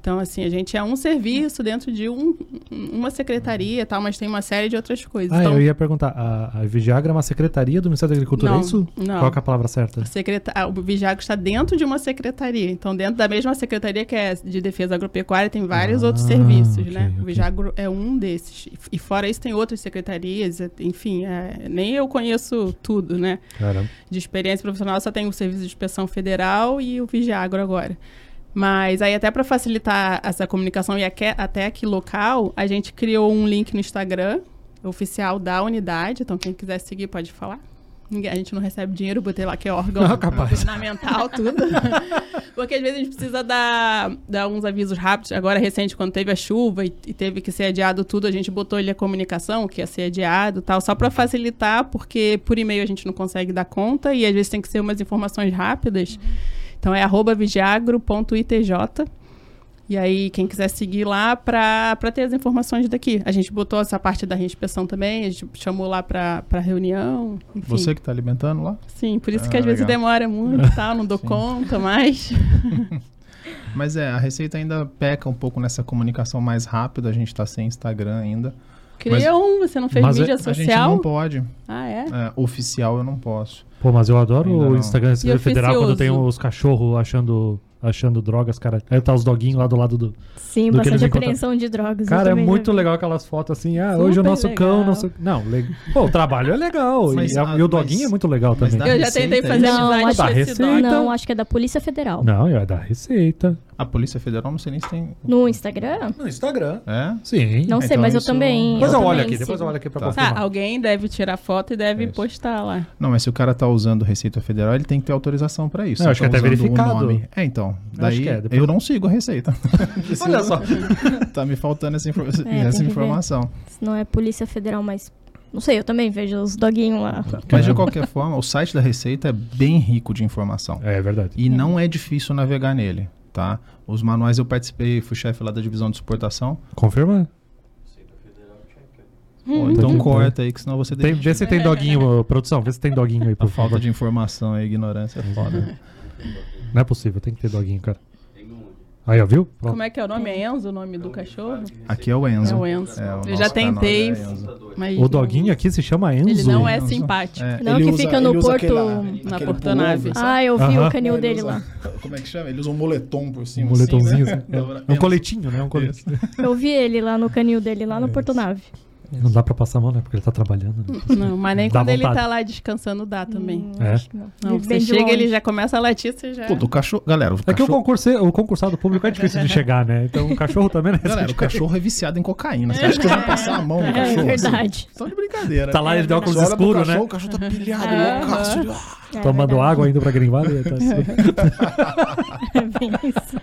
Então, assim, a gente é um serviço dentro de um, uma secretaria e tal, mas tem uma série de outras coisas. Ah, então, eu ia perguntar, a, a Vigiagra é uma secretaria do Ministério da Agricultura, Não, é isso? não. Qual é a palavra certa? secreta- o Vigiago está dentro de uma secretaria. Então, dentro da mesma secretaria que é de defesa agropecuária, tem vários Ah, outros serviços, ok, né? ok. O Vigiago é um desses. E- E fora isso, tem outras secretarias, é- enfim, é, nem eu conheço tudo, né? Caramba. de experiência profissional, só tem o Serviço de Inspeção Federal e o Vigiagro agora. Mas aí, até para facilitar essa comunicação e até aqui local, a gente criou um link no Instagram oficial da unidade. Então, quem quiser seguir, pode falar. A gente não recebe dinheiro, botei lá que é órgão capaz. governamental, tudo. Porque às vezes a gente precisa dar, dar uns avisos rápidos. Agora, recente, quando teve a chuva e, e teve que ser adiado tudo, a gente botou ali a comunicação, que ia ser adiado e tal, só para facilitar, porque por e-mail a gente não consegue dar conta e às vezes tem que ser umas informações rápidas. Então é arroba vigiagro.itj. E aí, quem quiser seguir lá para ter as informações daqui. A gente botou essa parte da reinspeção também, a gente chamou lá para reunião. Enfim. Você que está alimentando lá? Sim, por isso Ah, que às vezes legal. demora muito e tal, não dou Sim. conta, mas. Mas é, a Receita ainda peca um pouco nessa comunicação mais rápida, a gente está sem Instagram ainda. Cria um, você não fez mas mídia A gente social? não pode. Ah, é? É, oficial eu não posso. Pô, mas eu adoro Ainda o. Instagram Federal quando tem os cachorros achando, achando drogas, cara. Aí tá os doguinhos lá do lado do. Sim, do bastante encontram. apreensão de drogas. Cara, é muito legal aquelas fotos assim. Ah, Super hoje o nosso cão, legal. não sei. Não, le... Pô, o trabalho é legal. Mas e, a- a- e o mas- doguinho é muito legal mas também. Eu já tentei fazer? Não, amizade acho esse Receita. Não, acho que é da Polícia Federal. Não, é da Receita. A Polícia Federal não sei nem se tem. No Instagram? No Instagram. É? Sim. Não sei, Então mas eu isso- também. Depois eu, também olho aqui, sigo. depois eu olho aqui pra Tá. confirmar. Ah, alguém deve tirar foto e deve Isso. postar lá. Não, mas se o cara tá usando Receita Federal, ele tem que ter autorização para isso. Eu Se acho que tá é até verificado. nome- É, então. Eu Daí é, depois- eu não sigo a Receita. Olha só. tá me faltando essa, infor- tem essa informação. Se não é Polícia Federal, mas. Não sei, eu também vejo os doguinhos lá. Mas de qualquer forma, o site da Receita é bem rico de informação. É verdade. E não é difícil navegar nele, tá? Os manuais eu participei, fui chefe lá da divisão de exportação. Confirma? Pô, então Hum. corta aí, que senão você Tem, vê se tem doguinho, produção. Vê se tem doguinho aí, A por falta favor. de informação e ignorância é foda. Não é possível, tem que ter doguinho, cara. Aí, ó, viu? Pronto. Como é que é o nome? É Enzo o nome do cachorro? Aqui é o Enzo. É o Enzo. É, o Eu já tentei, é mas. O doguinho aqui se chama Enzo. Ele não é Enzo. simpático. É, Não, ele que usa- fica no Porto- aquele- na Portonave. Ah, eu vi Aham. o canil Ele dele usa- lá. Como é que chama? Ele usa um moletom por Um cima. moletomzinho. assim, assim. né? É um coletinho, né? Um coletinho. Eu vi ele lá no canil dele, lá no Isso. Não dá pra passar a mão, né? Porque ele tá trabalhando. né? Não, mas nem Dá quando ele vontade. tá lá descansando dá também. Hum, É? acho que não. Não, você chega, ele já começa a latir, você já... Pô, do cachorro. Galera, o É que o, cachorro, concurse, o concursado público é difícil de chegar, né? Então o cachorro também não é galera, o cachorro é viciado em cocaína. Você acha que vai passar a mão no É cachorro? verdade. Só de brincadeira. Tá lá ele de óculos escuros, né? cachorro, O cachorro tá pilhado, loucaço. ele, ah. É Tomando verdade. água indo pra Grinvalha. Tá assim. É bem isso.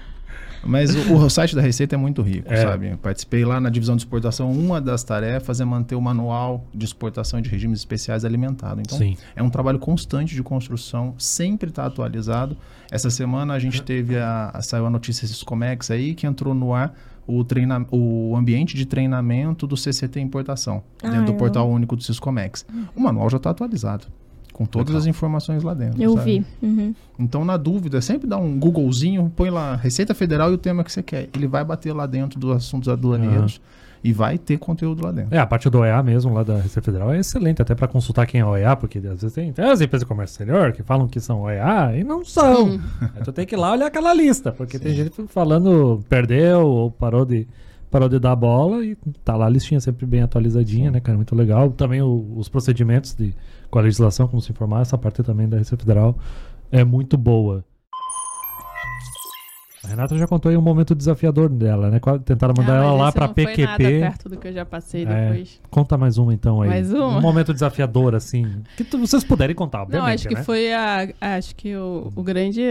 Mas o, o site da Receita é muito rico, É. sabe? Participei lá na divisão de exportação. Uma das tarefas é manter o manual de exportação de regimes especiais alimentado. Então, Sim. é um trabalho constante de construção, sempre está atualizado. Essa semana a gente teve a, a- saiu a notícia Siscomex aí que entrou no ar o, treina, o ambiente de treinamento do CCT Importação, Ah, dentro do eu- portal único do Siscomex. O manual já está atualizado, com todas Legal. as informações lá dentro. Eu sabe? vi. Uhum. Então, na dúvida, sempre dá um Googlezinho, põe lá Receita Federal e o tema que você quer. Ele vai bater lá dentro dos assuntos aduaneiros e vai ter conteúdo lá dentro. É, a parte do OEA mesmo, lá da Receita Federal, é excelente, até pra consultar quem é OEA, porque às vezes tem, tem as empresas de comércio exterior que falam que são OEA e não são. Aí tu tem que ir lá olhar aquela lista, porque tem gente falando perdeu ou parou de, parou de dar bola e tá lá a listinha sempre bem atualizadinha, né, cara? Muito legal. Também o- os procedimentos de, com a legislação, como se informar, essa parte também da Receita Federal é muito boa. A Renata já contou aí um momento desafiador dela, né? Tentaram mandar Ah, ela lá pra não Foi nada PQP. perto do que eu já passei É. depois. Conta mais uma então aí. Mais uma? Um momento desafiador, assim. Que tu- vocês puderem contar, obviamente, Não, acho que né? foi a. Acho que o, o grande.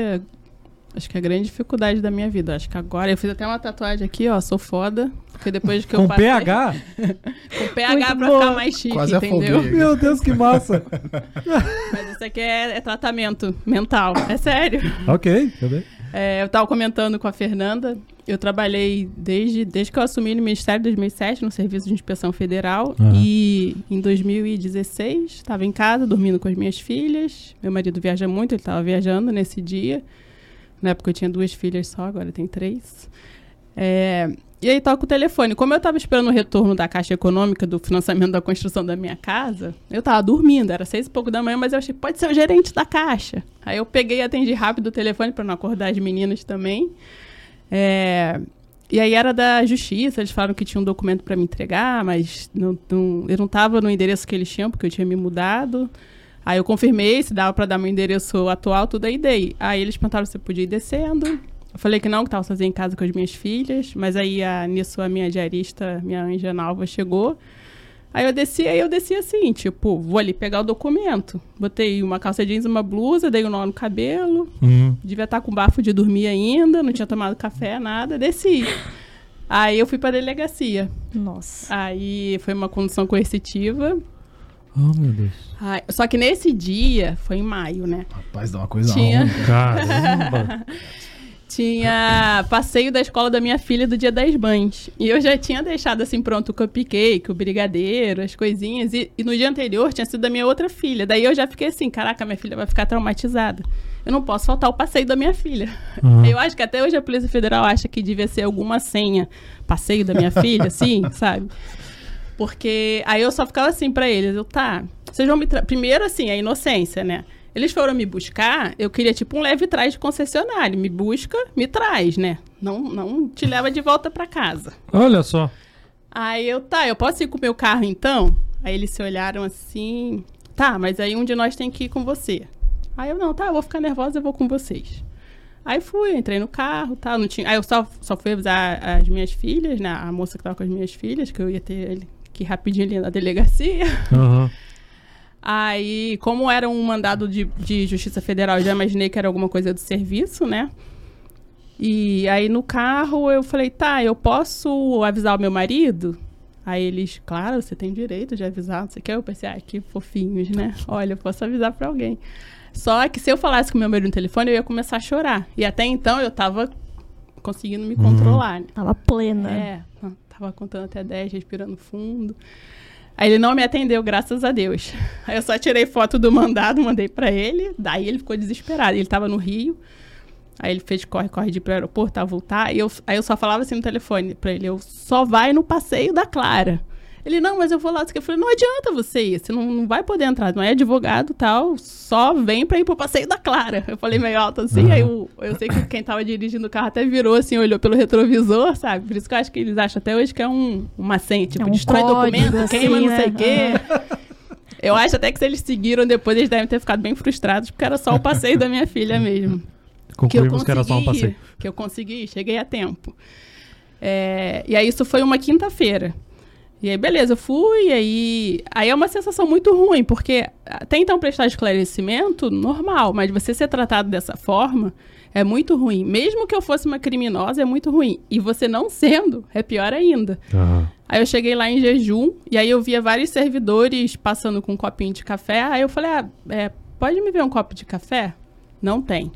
Acho que a grande dificuldade da minha vida. Acho que agora. Eu fiz até uma tatuagem aqui, ó. Sou foda. Porque depois que eu Com passei. PH? Com PH Muito pra boa. ficar mais chique, Quase entendeu? afoguei. Meu Deus, que massa. Mas isso aqui é, é tratamento mental. É sério. ok, bem. É, eu tava comentando com a Fernanda. Eu trabalhei desde, desde que eu assumi no Ministério em 2007, no Serviço de Inspeção Federal. Aham. E em 2016, estava em casa, dormindo com as minhas filhas. Meu marido viaja muito, ele estava viajando nesse dia. Na época eu tinha duas filhas só, agora tem três. É, e aí toca o telefone. Como eu estava esperando o retorno da Caixa Econômica do financiamento da construção da minha casa, eu estava dormindo, era seis e pouco da manhã, mas eu achei, pode ser o gerente da Caixa. Aí eu peguei e atendi rápido o telefone para não acordar as meninas também. É, e aí era da justiça, eles falaram que tinha um documento para me entregar, mas não, não- eu não estava no endereço que eles tinham, porque eu tinha me mudado. Aí eu confirmei se dava para dar meu endereço atual, tudo aí dei. Aí eles perguntaram se eu podia ir descendo. Eu falei que não, que estava sozinha em casa com as minhas filhas, mas aí a, nisso a minha diarista, minha anja Nalva, chegou. Aí eu desci, aí eu desci assim, tipo, vou ali pegar o documento. Botei uma calça jeans e uma blusa, dei um nó no cabelo, Hum, Devia estar com bafo de dormir ainda, não tinha tomado café, nada, desci. Aí eu fui pra delegacia. Nossa. Aí foi uma condução coercitiva. Oh, meu Deus. Ai, só que nesse dia, foi em maio, né? Rapaz, dá uma coisa Tinha. ruim. Caramba. Tinha passeio da escola da minha filha do Dia das Mães. E eu já tinha deixado assim pronto o cupcake, o brigadeiro, as coisinhas. E, e no dia anterior tinha sido da minha outra filha. Daí eu já fiquei assim: caraca, minha filha vai ficar traumatizada. Eu não posso faltar o passeio da minha filha. Uhum. Eu acho que até hoje a Polícia Federal acha que devia ser alguma senha. Passeio da minha filha, assim, sabe? Porque aí eu só ficava assim pra eles, eu, tá, vocês vão me Primeiro, assim, a inocência, né? Eles foram me buscar, eu queria tipo um leve trás de concessionário. Me busca, me traz, né? Não, não te leva de volta pra casa. Olha só. Aí eu, tá, eu posso ir com o meu carro então? Aí eles se olharam assim, tá, mas aí um de nós tem que ir com você. Aí eu, não, tá, eu vou ficar nervosa, eu vou com vocês. Aí fui, entrei no carro, tá, não tinha... Aí eu só, só fui avisar as minhas filhas, né, a moça que tava com as minhas filhas, que eu ia ter ele que rapidinho ali na delegacia. Aham. Aí, como era um mandado de, de Justiça Federal, eu já imaginei que era alguma coisa do serviço, né? E aí no carro eu falei, tá, eu posso avisar o meu marido? Aí eles, claro, você tem direito de avisar, não sei o que. Eu pensei, ah, que fofinhos, né? Olha, eu posso avisar pra alguém. Só que se eu falasse com o meu marido no telefone, eu ia começar a chorar. E até então eu tava conseguindo me controlar, né? Tava plena. É, tava contando até 10, respirando fundo. Aí ele não me atendeu, graças a Deus. Aí eu só tirei foto do mandado, mandei pra ele. Daí ele ficou desesperado. Ele tava no Rio. Aí ele fez corre, corre de ir pro aeroporto, a voltar. E eu, aí eu só falava assim no telefone pra ele: eu só vai no passeio da Clara. Ele, não, mas eu vou lá. Eu falei, não adianta você ir, você não, não vai poder entrar, não é advogado tal, só vem pra ir pro passeio da Clara. Eu falei meio alto assim, Uhum. aí eu, eu sei que quem tava dirigindo o carro até virou assim, olhou pelo retrovisor, sabe? Por isso que eu acho que eles acham até hoje que é um, uma senha, tipo, É um destrói código, documento, assim, queima não né? sei o quê. Eu acho até que se eles seguiram depois, eles devem ter ficado bem frustrados, porque era só o passeio da minha filha mesmo Concluímos que, era só um consegui passeio. Que eu consegui, cheguei a tempo. É, e aí isso foi uma quinta-feira. E aí, beleza, eu fui, e aí. Aí é uma sensação muito ruim, porque até então prestar esclarecimento, normal, mas você ser tratado dessa forma é muito ruim. Mesmo que eu fosse uma criminosa, é muito ruim. E você não sendo, é pior ainda. Aham. Aí eu cheguei lá em jejum, e aí eu via vários servidores passando com um copinho de café. Aí eu falei, ah, é, pode me ver um copo de café? Não tem.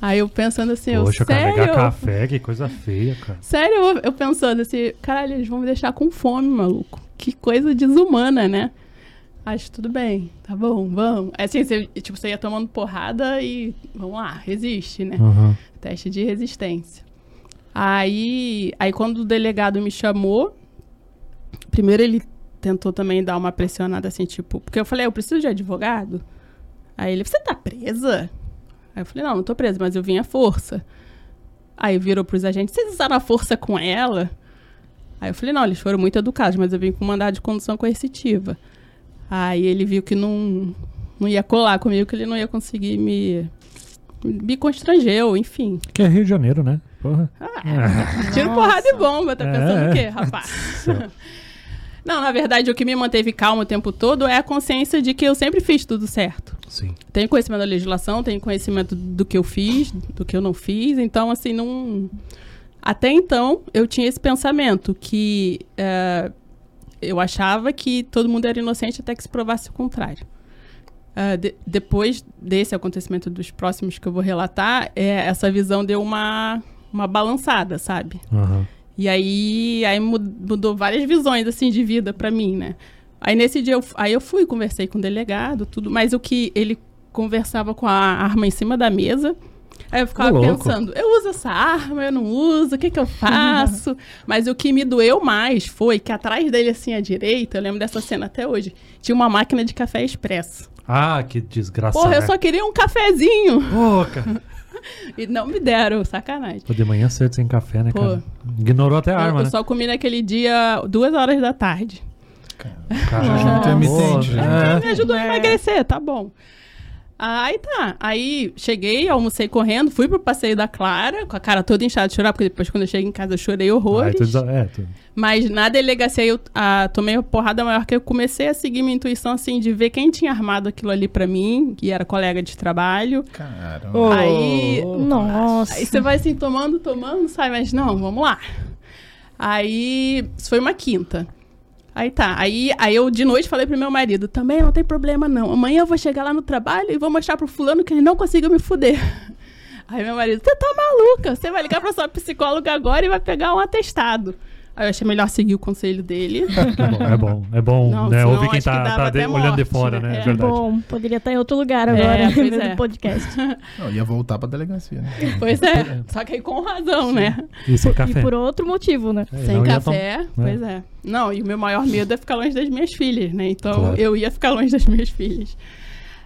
Aí eu pensando assim, Poxa, eu, sério? carregar café, que coisa feia, cara. Sério, eu, pensando assim, caralho, eles vão me deixar com fome, maluco. Que coisa desumana, né? Acho tudo bem, tá bom, vamos. É assim, você, tipo, você ia tomando porrada e vamos lá, resiste, né? Aham. Teste de resistência. Aí, aí quando o delegado me chamou, primeiro ele tentou também dar uma pressionada assim, tipo, porque eu falei, eu preciso de advogado. Aí ele, você tá presa? Aí eu falei, não, não tô presa, mas eu vim à força. Aí virou pros agentes, vocês usaram a força com ela? Aí eu falei, não, eles foram muito educados, mas eu vim com mandado de condução coercitiva. Aí ele viu que não, não ia colar comigo, que ele não ia conseguir me, me constrangeu, enfim. Que é Rio de Janeiro, né? Porra. Ah, Tiro porrada e bomba, tá pensando É. o quê, rapaz? Não, na verdade, o que me manteve calmo o tempo todo é a consciência de que eu sempre fiz tudo certo. Sim. Tenho conhecimento da legislação, tenho conhecimento do que eu fiz, do que eu não fiz, então, assim, não. Até então, eu tinha esse pensamento que eh, eu achava que todo mundo era inocente até que se provasse o contrário. Ah, de- depois desse acontecimento dos próximos que eu vou relatar, é, essa visão deu uma, uma balançada, sabe? Aham. E aí, aí mu- mudou várias visões assim de vida pra mim, né? Aí nesse dia eu, aí eu fui, conversei com o delegado, tudo, mas o que ele conversava com a arma em cima da mesa. Aí eu ficava Ô, pensando, eu uso essa arma, eu não uso, o que que eu faço? mas o que me doeu mais foi que atrás dele, assim, à direita, eu lembro dessa cena até hoje, tinha uma máquina de café expresso. Ah, que desgraça. Porra, eu né? só queria um cafezinho. Pô, cara. E não me deram, sacanagem. Pô, de manhã cedo sem café, né, Pô. cara? Ignorou até a arma, eu né? só comi naquele dia duas horas da tarde. Caralho. Jejum intermitente, é. me ajudou a É. emagrecer, tá bom. Aí tá. Aí cheguei, almocei correndo, fui pro passeio da Clara, com a cara toda inchada de chorar, porque depois quando eu cheguei em casa eu chorei horrores. tu desa- é, tu- Mas na delegacia eu ah, tomei uma porrada maior que eu comecei a seguir minha intuição, assim, de ver quem tinha armado aquilo ali pra mim, que era colega de trabalho. Caramba. Aí- Nossa. Aí você vai assim, tomando, tomando, sai, mas não, vamos lá. Aí, isso foi uma quinta. Aí tá, aí, aí eu de noite falei pro meu marido, também não tem problema não, amanhã eu vou chegar lá no trabalho e vou mostrar pro fulano que ele não conseguiu me fuder. Aí meu marido, você tá maluca, você vai ligar pra sua psicóloga agora e vai pegar um atestado. Eu achei melhor seguir o conselho dele. É bom, é bom, Não, né? Ouvir quem acho que tá, tá de- olhando de fora, né? né? É É. verdade. Bom, poderia estar em outro lugar É, agora, pois no é. podcast. Não, ia voltar pra delegacia, né? Pois é, só que aí com razão, né? E sem E café. por outro motivo, né? É, Sem café, tom- pois é. Não, e o meu maior medo é ficar longe das minhas filhas, né? Então Claro. eu ia ficar longe das minhas filhas.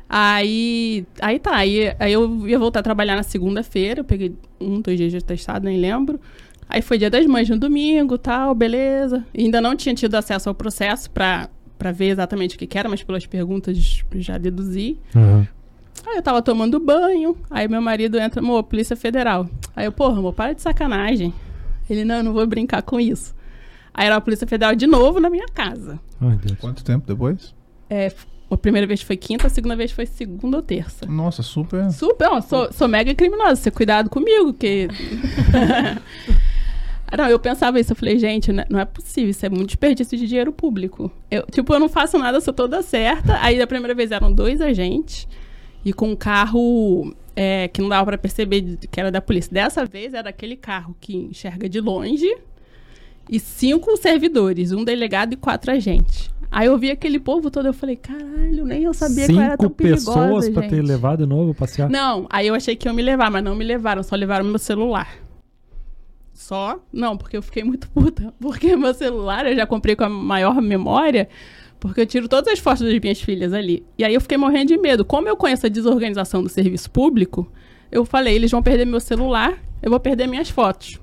Aí, aí tá, aí, aí eu ia voltar a trabalhar na segunda-feira, eu peguei um, dois dias de testado, nem lembro. Aí foi dia das mães no domingo, tal, beleza. E ainda não tinha tido acesso ao processo pra, pra ver exatamente o que que era, mas pelas perguntas já deduzi. Aham. Aí eu tava tomando banho, aí meu marido entra, amor, Polícia Federal. Aí eu, porra, amor, para de sacanagem. Ele, não, eu não vou brincar com isso. Aí era a Polícia Federal de novo na minha casa. Ai, Deus. Quanto tempo depois? É, a primeira vez foi quinta, a segunda vez foi segunda ou terça. Nossa, super. Super, ó, sou, sou mega criminosa, você cuidado comigo, que... Não, eu pensava isso, eu falei, gente, né, não é possível, isso é muito desperdício de dinheiro público. Eu, tipo, eu não faço nada, sou toda certa. Aí da primeira vez eram dois agentes e com um carro é, que não dava pra perceber que era da polícia. Dessa vez era aquele carro que enxerga de longe e cinco servidores, um delegado e quatro agentes. Aí eu vi aquele povo todo, eu falei, caralho, nem eu sabia que eu era tão Cinco perigosa, pessoas pra ter gente." levado de novo passear. Não, aí eu achei que iam me levar, mas não me levaram, só levaram meu celular. Só? Não, porque eu fiquei muito puta. Porque meu celular eu já comprei com a maior memória, porque eu tiro todas as fotos das minhas filhas ali. E aí eu fiquei morrendo de medo. Como eu conheço a desorganização do serviço público, eu falei, eles vão perder meu celular, eu vou perder minhas fotos.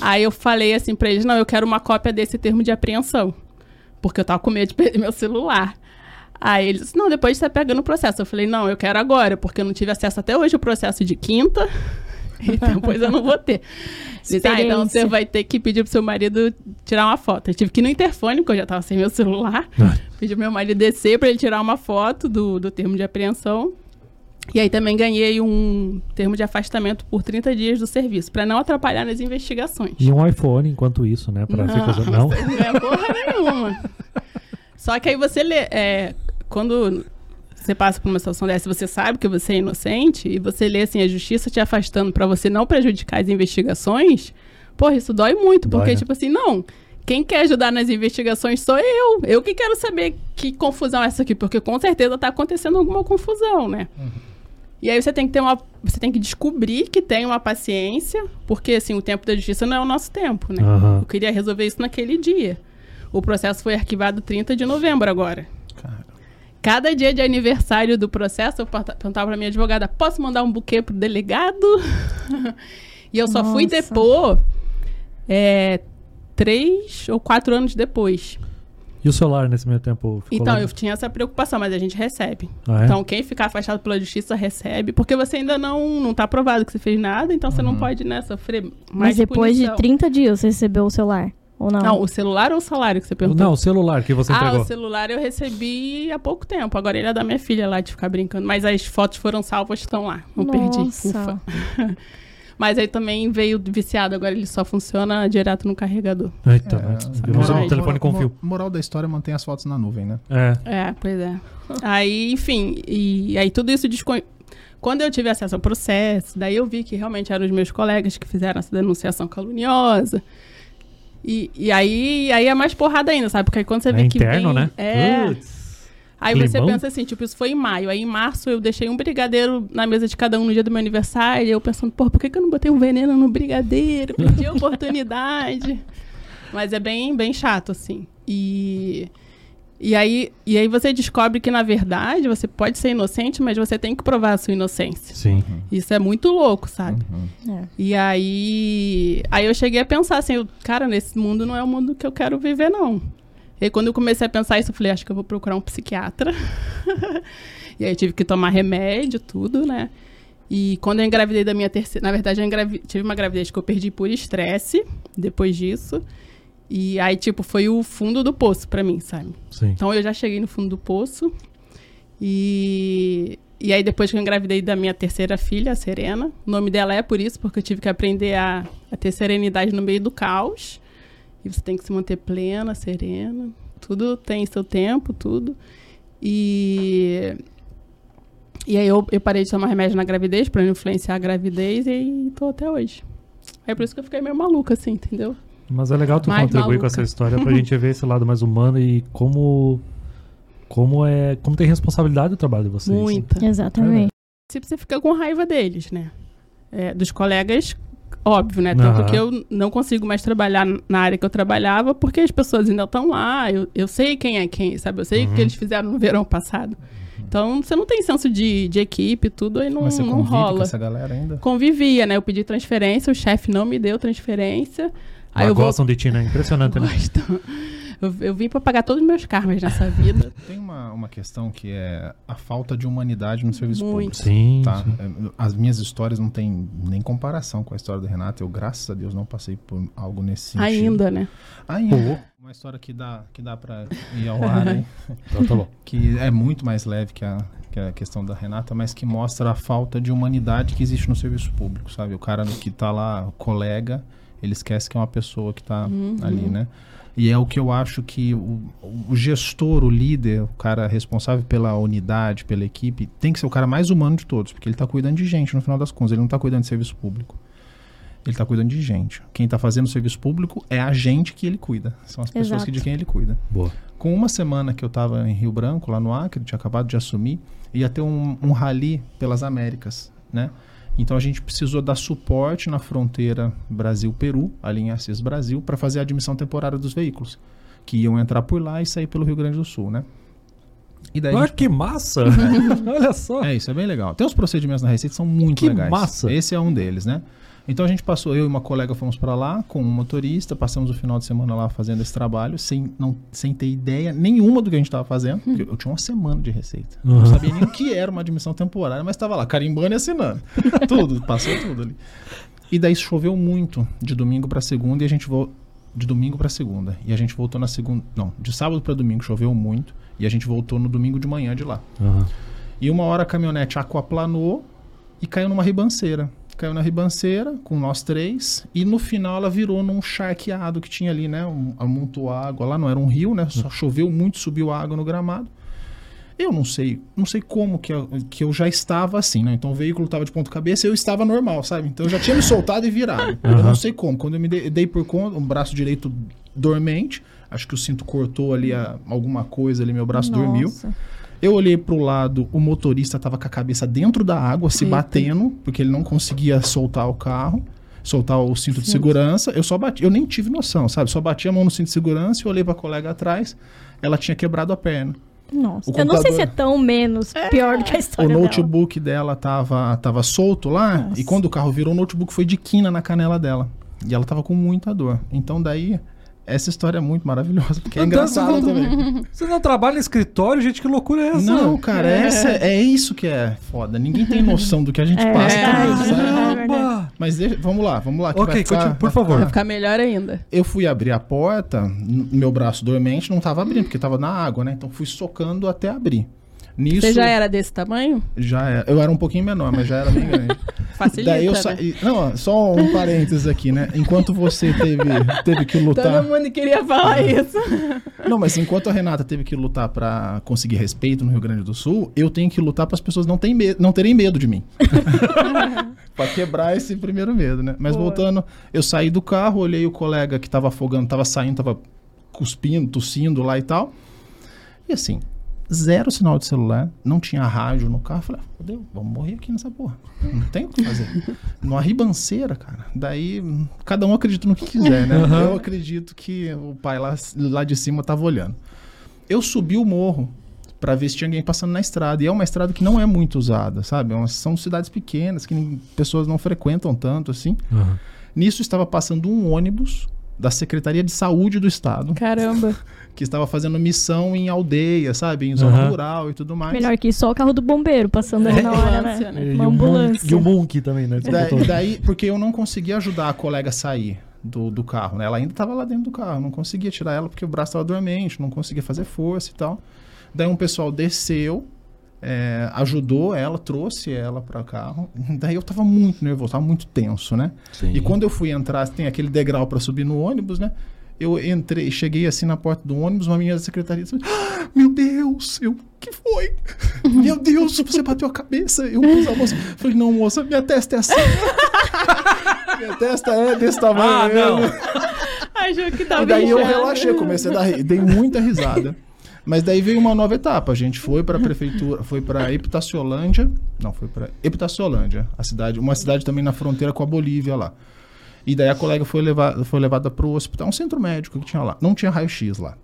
Aí eu falei assim pra eles, não, eu quero uma cópia desse termo de apreensão. Porque eu tava com medo de perder meu celular. Aí eles, não, depois você pega no processo. Eu falei, não, eu quero agora, porque eu não tive acesso até hoje ao processo de quinta. E depois eu não vou ter. Disse, ah, então você vai ter que pedir pro seu marido tirar uma foto. Eu tive que ir no interfone, porque eu já tava sem meu celular. Pedi pro meu marido descer para ele tirar uma foto do, do termo de apreensão. E aí também ganhei um termo de afastamento por 30 dias do serviço, para não atrapalhar nas investigações. E um iPhone enquanto isso, né? Pra não, ficar... não? não é porra nenhuma. Só que aí você lê. É, quando você passa por uma situação dessa, você sabe que você é inocente e você lê assim a justiça te afastando para você não prejudicar as investigações, porra, isso dói muito, Dói, porque né? tipo assim, não, quem quer ajudar nas investigações sou eu. Eu que quero saber que confusão é essa aqui, porque com certeza tá acontecendo alguma confusão, né? E aí você tem que ter uma, você tem que descobrir que tem uma paciência, porque assim, o tempo da justiça não é o nosso tempo, né? Aham. Eu queria resolver isso naquele dia. O processo foi arquivado 30 de novembro agora. Cada dia de aniversário do processo, eu pergunta- perguntava pra minha advogada: posso mandar um buquê pro delegado? e eu só fui Nossa. depor é, três ou quatro anos depois. E o celular nesse meio tempo ficou Então, lá? eu tinha essa preocupação, mas a gente recebe. Ah, é? Então, quem ficar afastado pela justiça recebe, porque você ainda não, não tá provado que você fez nada, então você não pode, né, sofrer mais Mas depois punição. de 30 dias você recebeu o celular? Ou não? Não, o celular ou o salário que você perguntou? Não, o celular que você Ah, entregou. o celular eu recebi há pouco tempo. Agora ele é da minha filha lá de ficar brincando. Mas as fotos foram salvas, estão lá. Não perdi. Nossa. Ufa. Mas aí também veio viciado. Agora ele só funciona direto no carregador. Eita, É, né? Virou um Moral- telefone com fio. Moral da história mantém as fotos na nuvem, né? É. É, pois é. Aí, enfim, e aí tudo isso descon... Quando eu tive acesso ao processo, daí eu vi que realmente eram os meus colegas que fizeram essa denunciação caluniosa. E, e aí, aí é mais porrada ainda, sabe? Porque aí quando você É vê que interno, vem... né? É. Putz. Aí você pensa assim, tipo, isso foi em maio. Aí em março eu deixei um brigadeiro na mesa de cada um no dia do meu aniversário. E eu pensando, pô, por que, que eu não botei um veneno no brigadeiro? Perdi a oportunidade. Mas é bem, bem chato, assim. E, e, aí, e aí você descobre que, na verdade, você pode ser inocente, mas você tem que provar a sua inocência. Sim. Isso é muito louco, sabe? Uhum. É. E aí, aí eu cheguei a pensar assim, eu, cara, nesse mundo não é o mundo que eu quero viver, não. E aí, quando eu comecei a pensar isso, eu falei, acho que eu vou procurar um psiquiatra. e aí eu tive que tomar remédio, tudo, né? E quando eu engravidei da minha terceira... Na verdade, eu engravi- tive uma gravidez que eu perdi por estresse, depois disso. E aí, tipo, foi o fundo do poço pra mim, sabe? Sim. Então eu já cheguei no fundo do poço. E, e aí depois que eu engravidei da minha terceira filha, a Serena, o nome dela é por isso, porque eu tive que aprender a, a ter serenidade no meio do caos. E você tem que se manter plena, serena. Tudo tem seu tempo, tudo. E e aí eu, eu parei de tomar remédio na gravidez pra não influenciar a gravidez e aí tô até hoje. É por isso que eu fiquei meio maluca, assim, entendeu? Mas é legal tu Mais contribuir com maluca. essa história pra gente ver esse lado mais humano e como como é como tem responsabilidade o trabalho de vocês. Muita. Exatamente. se você fica com raiva deles, né? É, dos colegas, óbvio, né? Tanto Aham. que eu não consigo mais trabalhar na área que eu trabalhava porque as pessoas ainda estão lá. Eu, eu sei quem é quem, sabe? Eu sei o Uhum. que eles fizeram no verão passado. Então, você não tem senso de, de equipe, tudo aí não, Mas você não convive com rola. essa galera ainda? Convivia, né? Eu pedi transferência, o chefe não me deu transferência. Aí Mas eu vou... gostam de ti, né? Impressionante, né? Gostam. Eu, eu vim pra pagar todos os meus karmas nessa vida. Tem uma, uma questão que é a falta de humanidade no serviço Muito. público. Sim. Tá? sim. É, As minhas histórias não têm nem comparação com a história do Renato. Eu, graças a Deus, não passei por algo nesse sentido. Ainda, né? Ainda. Uma história que dá, que dá pra ir ao ar aí, Então tá bom. que é muito mais leve que a, que a questão da Renata, mas que mostra a falta de humanidade que existe no serviço público, sabe? O cara que tá lá, colega, ele esquece que é uma pessoa que tá Uhum. ali, né? E é o que eu acho que o, o gestor, o líder, o cara responsável pela unidade, pela equipe, tem que ser o cara mais humano de todos, porque ele tá cuidando de gente no final das contas, ele não tá cuidando de serviço público. Ele tá cuidando de gente. Quem tá fazendo serviço público é a gente que ele cuida. São as pessoas que, de quem ele cuida. Boa. Com uma semana que eu estava em Rio Branco, lá no Acre, tinha acabado de assumir, ia ter um, um rally pelas Américas, né? Então a gente precisou dar suporte na fronteira Brasil-Peru, ali em Assis Brasil, para fazer a admissão temporária dos veículos, que iam entrar por lá e sair pelo Rio Grande do Sul, né? E daí a Olha gente- que massa! Olha só. é, isso é bem legal. Tem uns procedimentos na Receita que são muito Que legais. massa! Esse é um deles, né? Então a gente passou, eu e uma colega fomos para lá com um motorista, passamos o final de semana lá fazendo esse trabalho, sem, não, sem ter ideia nenhuma do que a gente estava fazendo. porque Eu tinha uma semana de receita. Uhum. Não sabia nem o que era uma admissão temporária, mas estava lá, carimbando e assinando. tudo, passou tudo ali. E daí choveu muito de domingo para segunda e a gente voltou. De domingo para segunda. E a gente voltou na segunda. Não, de sábado para domingo choveu muito. E a gente voltou no domingo de manhã de lá. Aham. E uma hora a caminhonete aquaplanou e caiu numa ribanceira. Caiu na ribanceira com nós três e no final ela virou num charqueado que tinha ali, né? Um, amontou água lá, não era um rio, né? Só choveu muito, subiu água no gramado. Eu não sei, não sei como que eu, que eu já estava assim, né? Então o veículo estava de ponta cabeça e eu estava normal, sabe? Então eu já tinha me soltado e virado. Eu Aham. não sei como. Quando eu me dei, dei por conta, um braço direito dormente, acho que o cinto cortou ali a- alguma coisa ali, meu braço dormiu. Eu olhei pro lado, o motorista tava com a cabeça dentro da água, se Eita. batendo, porque ele não conseguia soltar o carro, soltar o cinto de Sim. segurança. Eu só bati, eu nem tive noção, sabe? Só bati a mão no cinto de segurança e olhei pra colega atrás, ela tinha quebrado a perna. Nossa. O Eu não sei se é tão menos pior do que a O história dela. notebook dela tava, tava solto lá, Nossa. e quando o carro virou, o notebook foi de quina na canela dela. E ela tava com muita dor. Então daí, essa história é muito maravilhosa, porque é engraçada também. Você não trabalha em escritório, gente? Que loucura é essa? Não, cara, É. essa é isso que é foda. Ninguém tem noção do que a gente É passa. verdade. por isso, sabe? Caramba! Mas deixa- vamos lá, vamos lá. que Ok, vai ficar- continue, por favor. Vai ficar melhor ainda. Eu fui abrir a porta, meu braço dormente não tava abrindo, porque tava na água, né? Então fui socando até abrir. Nisso, Você já era desse tamanho? já era. Eu era um pouquinho menor, mas já era bem grande. Facilita, Daí eu né? saí. Não, só um parênteses aqui, né? Enquanto você teve, teve que lutar. Todo mundo queria falar isso. Não, mas enquanto a Renata teve que lutar pra conseguir respeito no Rio Grande do Sul, eu tenho que lutar para as pessoas não, terem medo, não terem medo de mim. Pra quebrar esse primeiro medo, né? Mas Boa. voltando, eu saí do carro, olhei o colega que tava afogando, tava saindo, tava cuspindo, tossindo lá e tal. E assim, zero sinal de celular, não tinha rádio no carro. Falei, ah, fodeu, vamos morrer aqui nessa porra. Não tem o que fazer. Numa ribanceira, cara. Daí, cada um acredita no que quiser, né? Aham. Eu acredito que o pai lá, lá de cima tava olhando. Eu subi o morro pra ver se tinha alguém passando na estrada. E é uma estrada que não é muito usada, sabe? É são cidades pequenas que pessoas não frequentam tanto assim. Aham. Nisso estava passando um ônibus da Secretaria de Saúde do Estado, Caramba. que estava fazendo missão em aldeia, sabe? Em zona Aham. rural e tudo mais. Melhor que só o carro do bombeiro passando ali na hora, né? né? Uma e, ambulância. e o Monk também, né? Daí, daí- porque eu não conseguia ajudar a colega a sair do, do carro, né? Ela ainda estava lá dentro do carro, eu não conseguia tirar ela porque o braço estava dormente, não conseguia fazer força e tal. Daí um pessoal desceu, é, ajudou ela, trouxe ela para o carro. Daí eu tava muito nervoso, tava muito tenso, né? Sim. E quando eu fui entrar, tem aquele degrau para subir no ônibus, né? Eu entrei, cheguei assim na porta do ônibus, uma menina da secretaria disse: "Ah, Meu Deus, eu, que foi? Meu Deus, você bateu a cabeça. Eu pus a moça. Falei: Não, moça, minha testa é assim. minha testa é desse tamanho. Ah, não. Achou que tava E daí eu relaxei, comecei a dar, dei muita risada. Mas daí veio uma nova etapa. A gente foi para a prefeitura, foi para Epitaciolândia, não, foi para Epitaciolândia, a cidade, uma cidade também na fronteira com a Bolívia lá. E daí a colega foi levada, foi levada para o hospital, um centro médico que tinha lá. Não tinha raio-x lá.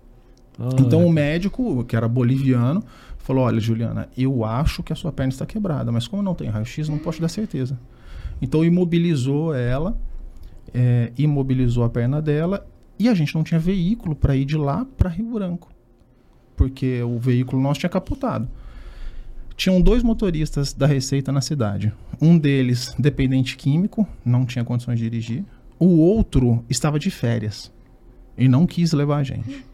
Ah, Então o médico, que era boliviano, falou: Olha, Juliana, eu acho que a sua perna está quebrada, mas como não tem raio-x, não posso dar certeza. Então imobilizou ela, é, imobilizou a perna dela, e a gente não tinha veículo para ir de lá para Rio Branco, porque o veículo nosso tinha capotado. Tinham dois motoristas da Receita na cidade. Um deles, dependente químico, não tinha condições de dirigir. O outro estava de férias e não quis levar a gente.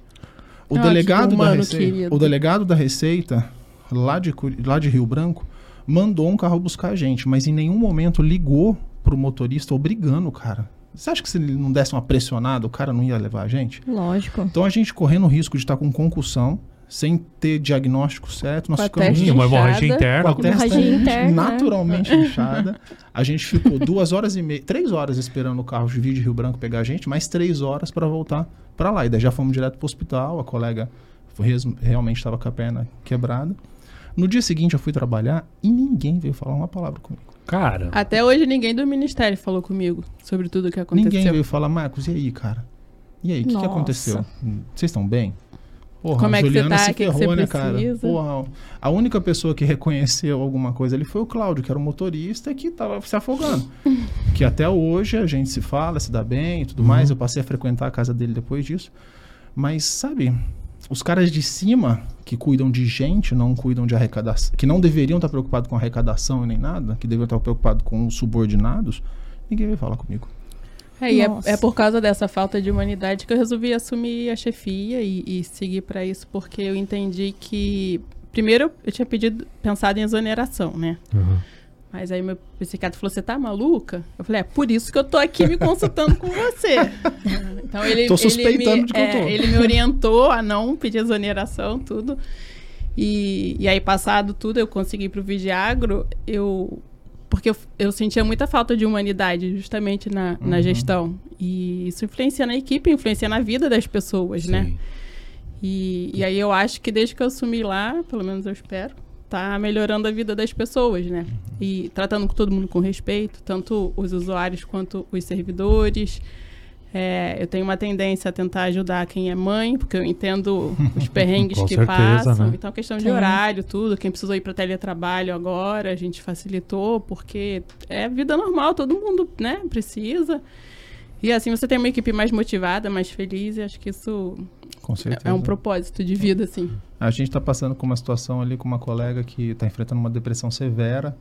O, Ah, que delegado, da Receita, querido. o delegado da Receita, lá de, lá de Rio Branco, mandou um carro buscar a gente, mas em nenhum momento ligou pro motorista obrigando o cara. Você acha que se ele não desse uma pressionada, o cara não ia levar a gente? Lógico. Então a gente correndo o risco de estar com concussão, sem ter diagnóstico certo, nós Com ficamos Sim, uma hemorragia inchada. interna. com a testa interna, naturalmente inchada. A gente ficou duas horas e meia, três horas esperando o carro de vir de Rio Branco pegar a gente, mais três horas para voltar para lá. E daí já fomos direto pro hospital, a colega foi realmente estava com a perna quebrada. No dia seguinte eu fui trabalhar e ninguém veio falar uma palavra comigo. Cara, Até hoje ninguém do ministério falou comigo sobre tudo o que aconteceu. Ninguém veio falar, Marcos, e aí, cara? E aí, o que, que aconteceu? Vocês estão bem? Porra, Como é que você tá? se que que ferrou, você né, cara? precisa? Porra, a única pessoa que reconheceu alguma coisa ali foi o Cláudio, que era o motorista que tava se afogando. que até hoje a gente se fala, se dá bem e tudo mais. Eu passei a frequentar a casa dele depois disso. Mas, sabe, os caras de cima que cuidam de gente, não cuidam de arrecadação, que não deveriam estar preocupados com arrecadação e nem nada, que deveriam estar preocupados com os subordinados, ninguém veio falar comigo. É, e é, é por causa dessa falta de humanidade que eu resolvi assumir a chefia e, e seguir para isso, porque eu entendi que. Primeiro, eu tinha pedido, pensado em exoneração, né? Uhum. Mas aí meu psiquiatra falou: Você tá maluca? Eu falei: É por isso que eu tô aqui me consultando com você. Então ele, Tô ele suspeitando me, de que eu tô. é, ele me orientou a não pedir exoneração, tudo. E, e aí, passado tudo, eu consegui ir pro Vigiagro, eu. Porque eu, eu sentia muita falta de humanidade, justamente na, na Uhum. gestão. E isso influencia na equipe, influencia na vida das pessoas, né? Sim. E, e aí eu acho que desde que eu assumi lá, pelo menos eu espero, tá melhorando a vida das pessoas, né? E tratando todo mundo com respeito, tanto os usuários quanto os servidores. É, eu tenho uma tendência a tentar ajudar quem é mãe, porque eu entendo os perrengues Com que certeza, passam. né? Então, questão de Sim. horário, tudo. Quem precisou ir para teletrabalho agora, a gente facilitou, porque é vida normal, todo mundo né, precisa. E assim você tem uma equipe mais motivada, mais feliz, e acho que isso Com certeza. é um propósito de vida, assim. A gente está passando com uma situação ali com uma colega que está enfrentando uma depressão severa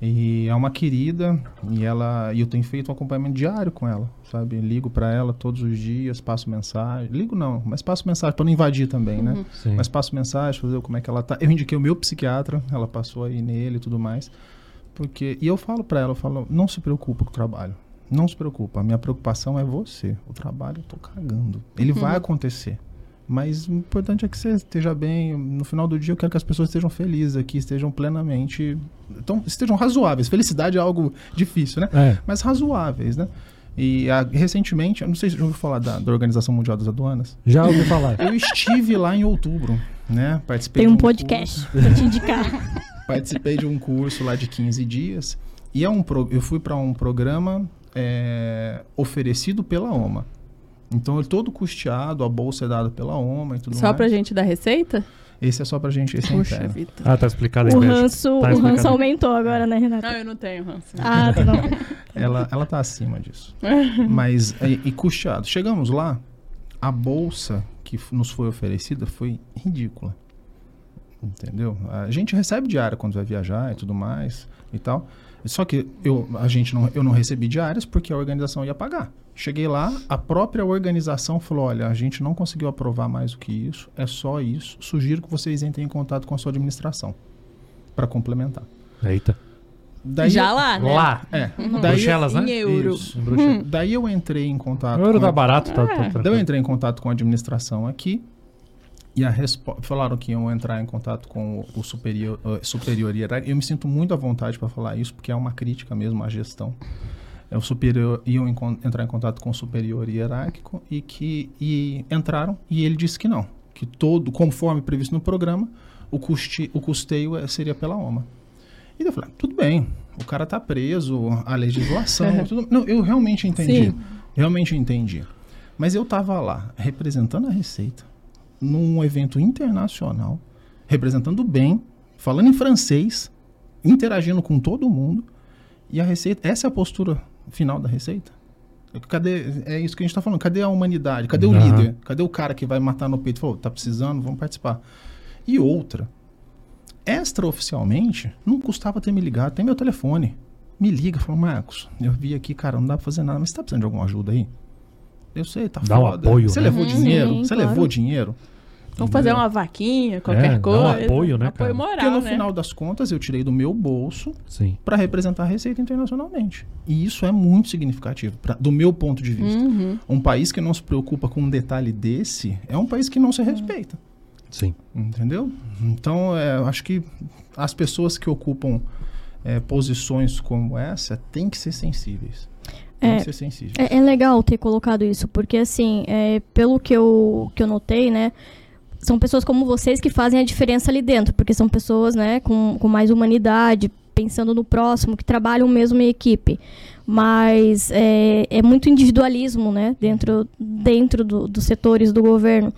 e é uma querida e ela e eu tenho feito um acompanhamento diário com ela, sabe? Ligo para ela todos os dias, passo mensagem, ligo não, mas passo mensagem para não invadir também, né? Sim. Mas passo mensagem, fazer como é que ela tá. Eu indiquei o meu psiquiatra, ela passou aí nele e tudo mais, porque e eu falo para ela, eu falo, não se preocupa com o trabalho. Não se preocupa, a minha preocupação é você. O trabalho eu tô cagando. Ele vai acontecer. Mas o importante é que você esteja bem. No final do dia, eu quero que as pessoas estejam felizes aqui, estejam plenamente. Então, estejam razoáveis. Felicidade é algo difícil, né? É. Mas razoáveis, né? E ah, recentemente, eu não sei se já ouviu falar da, da Organização Mundial das Aduanas. Já ouvi falar. Eu estive lá em outubro, né? Participei Tem de um curso- podcast pra te indicar. participei de um curso lá de 15 dias. E é um pro- eu fui para um programa é, oferecido pela OMA. Então, é todo custeado, a bolsa é dada pela OMA e tudo Só mais. pra gente dar receita? Esse é só pra gente, esse é Puxa interno. vida. Ah, tá explicado aí, O ranço, Tá o ranço aumentou agora, né, Renata? Não, eu não tenho ranço. Ah, tá bom. Ela, ela tá acima disso. Mas, e, e custeado. Chegamos lá, a bolsa que nos foi oferecida foi ridícula. Entendeu? A gente recebe diária quando vai viajar e tudo mais e tal. Só que eu, a gente não, eu não recebi diárias porque a organização ia pagar. Cheguei lá, a própria organização falou: olha, a gente não conseguiu aprovar mais do que isso, é só isso. Sugiro que vocês entrem em contato com a sua administração para complementar. Eita. Daí Já eu- lá, né? Lá. É. Em Daí, Bruxelas, né? Em euro. Isso, em Bruxelas. Daí eu entrei em contato. O euro com tá a- barato, tá, tá É. tranquilo. Daí eu entrei em contato com a administração aqui e a respo- falaram que iam entrar em contato com o, superior, eh, superior hierárquico. Eu me sinto muito à vontade para falar isso, porque é uma crítica mesmo à gestão. É, o superior iam entrar em contato com o superior hierárquico e que e entraram e ele disse que não, que todo, conforme previsto no programa, o, custe, o custeio eh, seria pela OMA. E eu falei, ah, tudo bem, o cara tá preso, a legislação, tudo, não, eu realmente entendi. Sim. Realmente entendi. Mas eu tava lá representando a Receita num evento internacional, representando bem, falando em francês, interagindo com todo mundo. E a Receita, essa é a postura final da Receita? Cadê, é isso que a gente tá falando, cadê a humanidade? Cadê o líder? Cadê o cara que vai matar no peito? e Falou, tá precisando, vamos participar. E outra, extraoficialmente, não custava ter me ligado, tem meu telefone. Me liga, falou, Marcos, eu vi aqui, cara, não dá pra fazer nada, mas você tá precisando de alguma ajuda aí? Eu sei, tá Dá um foda. apoio, Você né? levou Uhum, dinheiro? sim, você claro. levou dinheiro? Vamos fazer Entendeu? uma vaquinha, qualquer É, dá um coisa. apoio, né, cara? Apoio moral, Porque no né? final das contas eu tirei do meu bolso para representar a Receita internacionalmente. E isso é muito significativo, pra- do meu ponto de vista. Uhum. Um país que não se preocupa com um detalhe desse é um país que não se respeita. Sim. Entendeu? Então, é, eu acho que as pessoas que ocupam é, posições como essa têm que ser sensíveis. Tem É, que ser sensíveis. É, é legal ter colocado isso, porque assim, é, pelo que eu, que eu notei, né? São pessoas como vocês que fazem a diferença ali dentro, porque são pessoas, né, com, com mais humanidade, pensando no próximo, que trabalham mesmo em equipe. Mas é, é muito individualismo, né? Dentro, dentro do, dos setores do governo.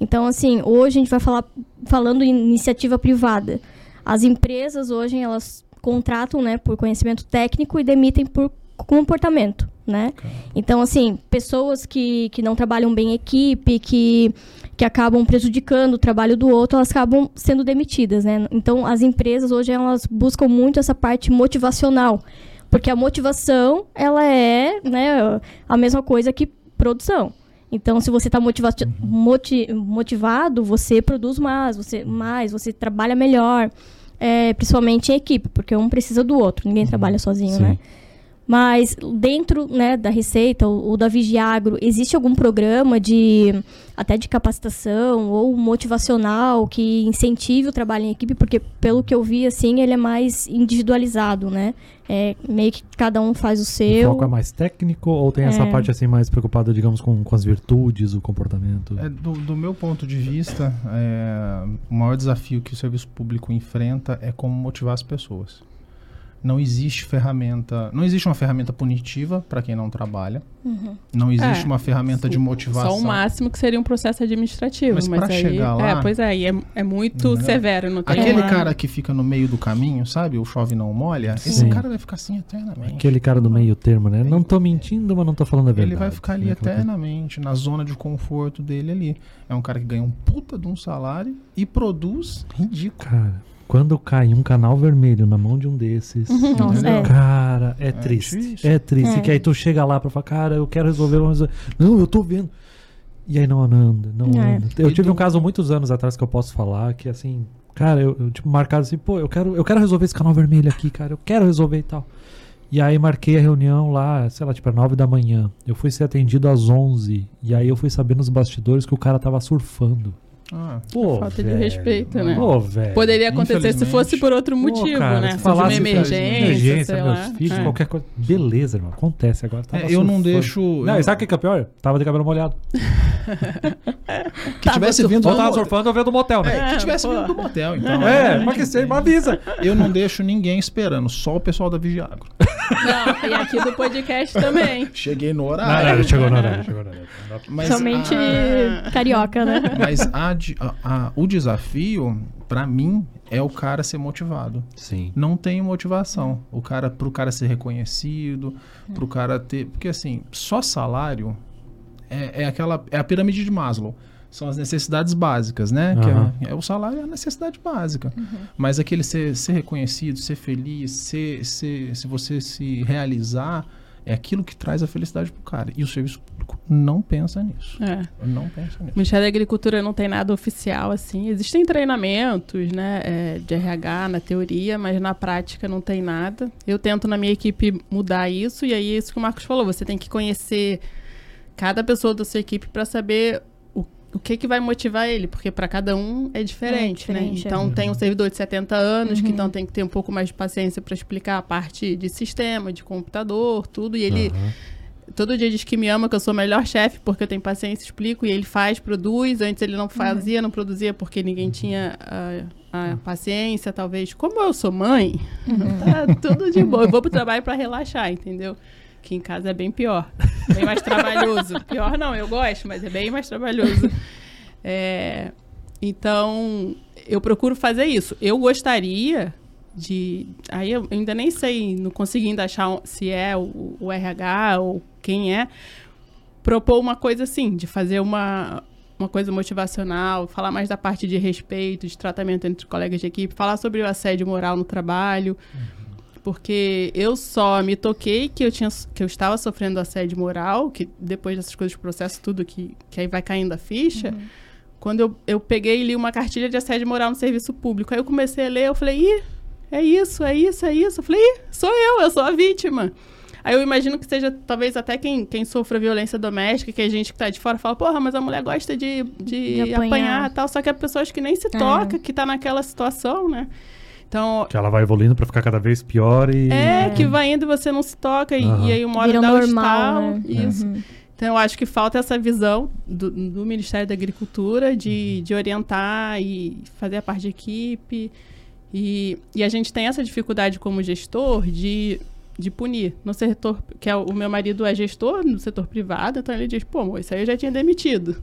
Então, assim, hoje a gente vai falar falando em iniciativa privada. As empresas hoje, elas contratam, né, por conhecimento técnico e demitem por comportamento, né? Então, assim, pessoas que, que não trabalham bem em equipe, que, que acabam prejudicando o trabalho do outro, elas acabam sendo demitidas, né? Então, as empresas hoje, elas buscam muito essa parte motivacional, porque a motivação, ela é, né, a mesma coisa que produção. Então, se você está motiva moti motivado, você produz mais, você mais, você trabalha melhor, é, principalmente em equipe, porque um precisa do outro, ninguém trabalha sozinho, Sim. né? Mas dentro né, da Receita ou, ou da Vigiagro, existe algum programa de até de capacitação ou motivacional que incentive o trabalho em equipe? Porque pelo que eu vi, assim, ele é mais individualizado, né? É, meio que cada um faz o O seu. foco é mais técnico ou tem essa É. parte assim mais preocupada, digamos, com, com as virtudes, o comportamento? É, do, do meu ponto de vista, é, o maior desafio que o serviço público enfrenta é como motivar as pessoas. Não existe ferramenta, não existe uma ferramenta punitiva para quem não trabalha. Uhum. Não existe É, uma ferramenta de Só motivação. o máximo que seria um processo administrativo. Mas Mas, pra aí, chegar lá- É, pois é, e é, é muito Entendeu? severo. Tem Aquele uma- cara que fica no meio do caminho, sabe? O chove não molha. Esse Sim. cara vai ficar assim eternamente. Aquele cara do meio termo, né? Não tô mentindo, mas não tô falando a verdade. Ele vai ficar ali né? Eternamente, na zona de conforto dele ali. É um cara que ganha um puta de um salário e produz ridículo. Cara, quando cai um canal vermelho na mão de um desses. Nossa, Entendeu? é. Cara, é, triste. difícil. É triste. É. Que aí tu chega lá pra falar, cara, eu quero resolver. resolver. Não, eu tô vendo. E aí não anda, não É. anda. Eu E tive um caso muitos anos atrás que eu posso falar, que assim, cara, eu, eu, tipo, marcado assim, pô, eu quero, eu quero resolver esse canal vermelho aqui, cara, eu quero resolver e tal. E aí marquei a reunião lá, sei lá, tipo, às 9 da manhã. Eu fui ser atendido às 11. E aí eu fui saber nos bastidores que o cara tava surfando. Ah, Pô, Falta de velho. respeito, né? Pô, velho. Poderia acontecer se fosse por outro Pô, motivo, cara, né? se Se fosse falasse uma emergência, emergência, sei meus lá. filhos, É. qualquer coisa. Beleza, irmão. Acontece agora. Tava É, eu não deixo. Não, eu- sabe o que que é pior? Tava de cabelo molhado. que tivesse vindo Ou tava surfando, eu veio do motel, né? É, que tivesse pô. vindo do motel, então. É, mas que me avisa. Eu não deixo ninguém esperando, só o pessoal da Vigiagro. Não, e aqui do podcast também. Cheguei no Não, horário. não, chegou no horário, chegou no horário. Mas Somente a- carioca, né? Mas a de- a- a- o desafio, pra mim, é o cara ser motivado. Sim. Não tem motivação. O cara, pro cara ser reconhecido, pro cara ter. Porque assim, só salário é, é aquela. É a pirâmide de Maslow. São as necessidades básicas, né? Que Aham. é, é o salário é a necessidade básica. Mas aquele ser, ser reconhecido, ser feliz, ser, ser, se você se realizar, é aquilo que traz a felicidade pro cara. E o serviço público não pensa nisso. É. Não pensa nisso. O Ministério da Agricultura não tem nada oficial, assim. Existem treinamentos, né, é, de RH na teoria, mas na prática não tem nada. Eu tento na minha equipe mudar isso, e aí é isso que o Marcos falou, você tem que conhecer cada pessoa da sua equipe para saber o, que, que vai motivar ele, porque para cada um é diferente, É diferente, né? é. Então tem um servidor de 70 anos que Uhum. então tem que ter um pouco mais de paciência para explicar a parte de sistema, de computador, tudo, e ele Aham. todo dia diz que me ama, que eu sou o melhor chefe, porque eu tenho paciência, explico, e ele faz, produz. Antes ele não fazia, não produzia porque ninguém tinha a, a paciência, talvez. Como eu sou mãe, tá tudo de boa. Eu vou pro trabalho pra relaxar, entendeu? Que em casa é bem pior. Bem mais trabalhoso. Pior não, eu gosto, mas é bem mais trabalhoso. É, então, eu procuro fazer isso. Eu gostaria de. Aí eu ainda nem sei, não consegui ainda achar se é o, o RH ou quem é. Propor uma coisa assim, de fazer uma, uma coisa motivacional, falar mais da parte de respeito, de tratamento entre colegas de equipe, falar sobre o assédio moral no trabalho. Porque eu só me toquei que eu, tinha, que eu estava sofrendo assédio moral, que depois dessas coisas de processo, tudo que, que aí vai caindo a ficha. Quando eu, eu peguei e li uma cartilha de assédio moral no serviço público. Aí eu comecei a ler, eu falei, ih, é isso, é isso, é isso. Eu falei, ih, sou eu, eu sou a vítima. Aí eu imagino que seja, talvez, até quem, quem sofra violência doméstica, que a gente que tá de fora fala, porra, mas a mulher gosta de, de, De apanhar. e tal. Só que é pessoas que nem se toca, que tá naquela situação, né? Então, Que ela vai evoluindo pra ficar cada vez pior e. é, que vai indo e você não se toca, e, Aham. e aí uma hora Vira dá o normal, estalo. né? Isso. Uhum. Então, eu acho que falta essa visão do, do Ministério da Agricultura de, de orientar e fazer a parte de equipe E, e a gente tem essa dificuldade como gestor de, de punir. No setor, que é o o meu marido é gestor no setor privado, então ele diz, pô, amor, isso aí eu já tinha demitido.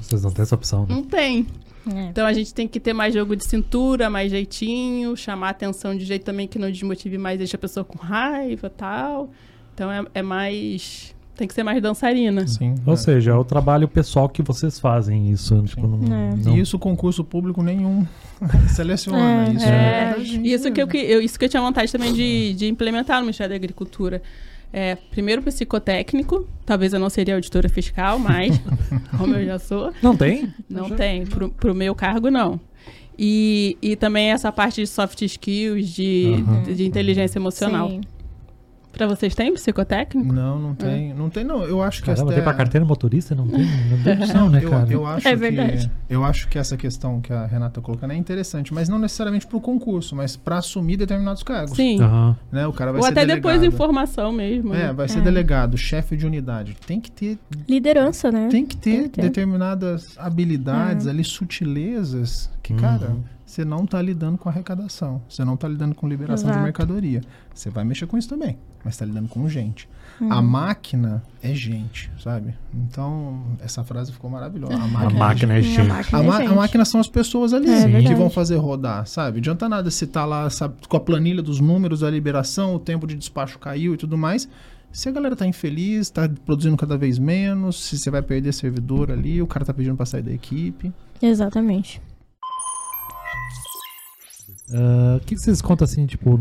Vocês não têm essa opção, né? Não tem. É. Então a gente tem que ter mais jogo de cintura, mais jeitinho, chamar a atenção de jeito também que não desmotive mais, deixa a pessoa com raiva tal. Então é, é mais. Tem que ser mais dançarina. Sim. Ou é. seja, é o trabalho pessoal que vocês fazem isso. Tipo, não, É. não- E isso concurso público nenhum seleciona. É, isso É, isso que eu, que- eu, isso que eu tinha vontade também de, de implementar no Ministério da Agricultura. É, primeiro psicotécnico, talvez eu não seria auditora fiscal, mas como eu já sou, Não tem? não Já- tem. Pro, pro meu cargo, não. E, e também essa parte de soft skills, de, Aham. de, de inteligência emocional. Sim. Pra vocês tem psicotécnico? Não, não tem. Não tem, não. Eu acho que Caramba, essa tem pra carteira motorista? Não tem? Não tem opção, né, eu, cara? eu acho É que, verdade. eu acho que essa questão que a Renata tá colocando é interessante, mas não necessariamente para o concurso, mas para assumir determinados cargos. Sim. Aham. Né? O cara vai Ou ser até depois delegado. informação mesmo. É, né? vai ser É. delegado, chefe de unidade. Tem que ter, Liderança, né? tem que ter, Tem que ter. determinadas habilidades É. ali, sutilezas, que, Uhum. Você não tá lidando com arrecadação, você não tá lidando com liberação de Exato. mercadoria. Você vai mexer com isso também, mas tá lidando com gente. Uhum. A máquina é gente, sabe? Então, essa frase ficou maravilhosa. A A máquina, máquina é A gente. máquina, A, é ma- a gente. máquina são as pessoas ali É que vão fazer rodar, sabe? Adianta nada se tá lá sabe, com a planilha dos números da liberação, o tempo de despacho caiu e tudo mais. Se a galera tá infeliz, tá produzindo cada vez menos, se você vai perder servidor ali, o cara tá pedindo pra sair da equipe. Exatamente. Ah, O que, que vocês contam assim, tipo,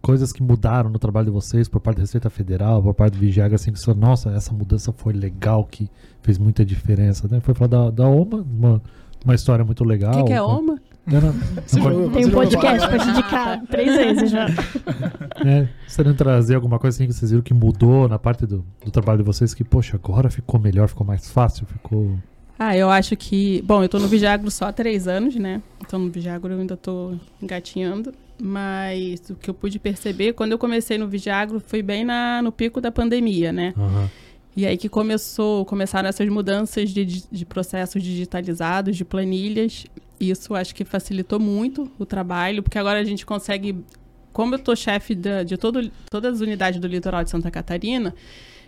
coisas que mudaram no trabalho de vocês por parte da Receita Federal, por parte do Vigiaga, assim, que você falou, nossa, essa mudança foi legal, que fez muita diferença, né? Foi falar da, da OMA, uma, uma história muito legal. O que, que é OMA? Não, não, não Tem um podcast pra te indicar três vezes já. Você não trazer alguma coisa assim que vocês viram que mudou na parte do, do trabalho de vocês, que, poxa, agora ficou melhor, ficou mais fácil, ficou... Ah, eu acho que. Bom, eu tô no Vigiagro só há três anos, né? Então no Vigiagro eu ainda tô engatinhando. Mas o que eu pude perceber, quando eu comecei no Vigiagro, foi bem na, no pico da pandemia, né? Aham. E aí que começou, começaram essas mudanças de, de processos digitalizados, de planilhas. Isso acho que facilitou muito o trabalho, porque agora a gente consegue, como eu tô chefe da- de todo, todas as unidades do litoral de Santa Catarina,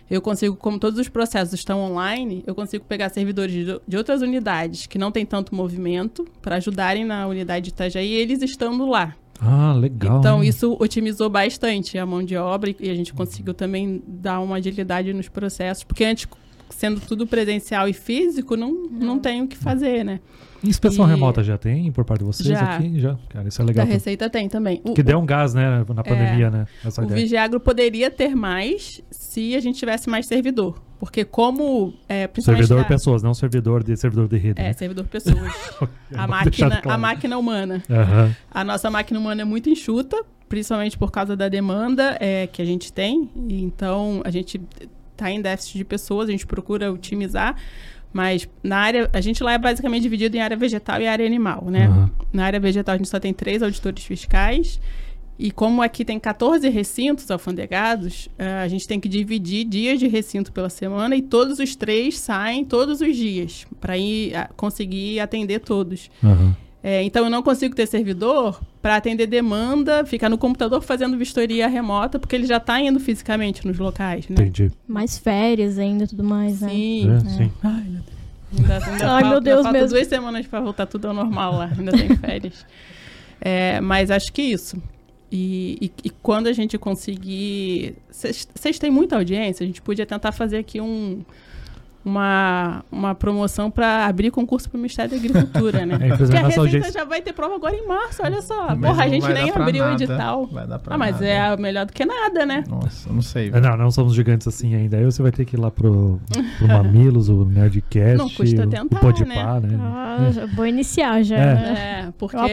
eu consigo, como todos os processos estão online, eu consigo pegar servidores de, de outras unidades que não tem tanto movimento para ajudarem na unidade de Itajaí, eles estando lá. Ah, legal. Então, hein? isso otimizou bastante a mão de obra e- e a gente conseguiu também dar uma agilidade nos processos, porque antes, sendo tudo presencial e físico, não, não tem o que fazer, né? Inspeção e- remota já tem por parte de vocês Já. aqui? Já. Cara, isso é Da legal. Receita tem também. O, Que deu um gás, né, na pandemia, né? Essa o ideia. Vigiagro poderia ter mais se a gente tivesse mais servidor. Porque como, é. Servidor da- pessoas, não servidor de servidor de rede. É, né? servidor pessoas. a, máquina, claro. a máquina humana. Aham. A nossa máquina humana é muito enxuta, principalmente por causa da demanda é, que a gente tem. Então, a gente está em déficit de pessoas, a gente procura otimizar. Mas na área, a gente lá é basicamente dividido em área vegetal e área animal, né? Aham. Na área vegetal, a gente só tem três auditores fiscais. E como aqui tem 14 recintos alfandegados, eh, a gente tem que dividir dias de recinto pela semana e todos os três saem todos os dias para ah, conseguir atender todos. Aham. É, então eu não consigo ter servidor para atender demanda, ficar no computador fazendo vistoria remota, porque ele já está indo fisicamente nos locais, né? Entendi. Mais férias ainda e tudo mais, né? Sim. É, sim. Ai, meu Deus. Ainda, ainda Ai, falta, meu Deus mesmo. duas semanas para voltar tudo ao normal lá. Ainda tem férias. É, mas acho que isso. E, e- e quando a gente conseguir. Vocês têm muita audiência, a gente podia tentar fazer aqui um. Uma, uma promoção para abrir concurso para o Ministério da Agricultura, né? É, Porque a Receita audiência- já vai ter prova agora em março, olha só. Mas Porra, a gente nem abriu o nada. edital. Vai dar pra Ah, mas nada. é melhor do que nada, né? Nossa, eu não sei. É, Não, não somos gigantes assim ainda. Aí você vai ter que ir lá pro, pro Mamilos, o Nerdcast, Não custa o, tentar, o Podpah, né? Ah, vou iniciar já, É. né? É, porque a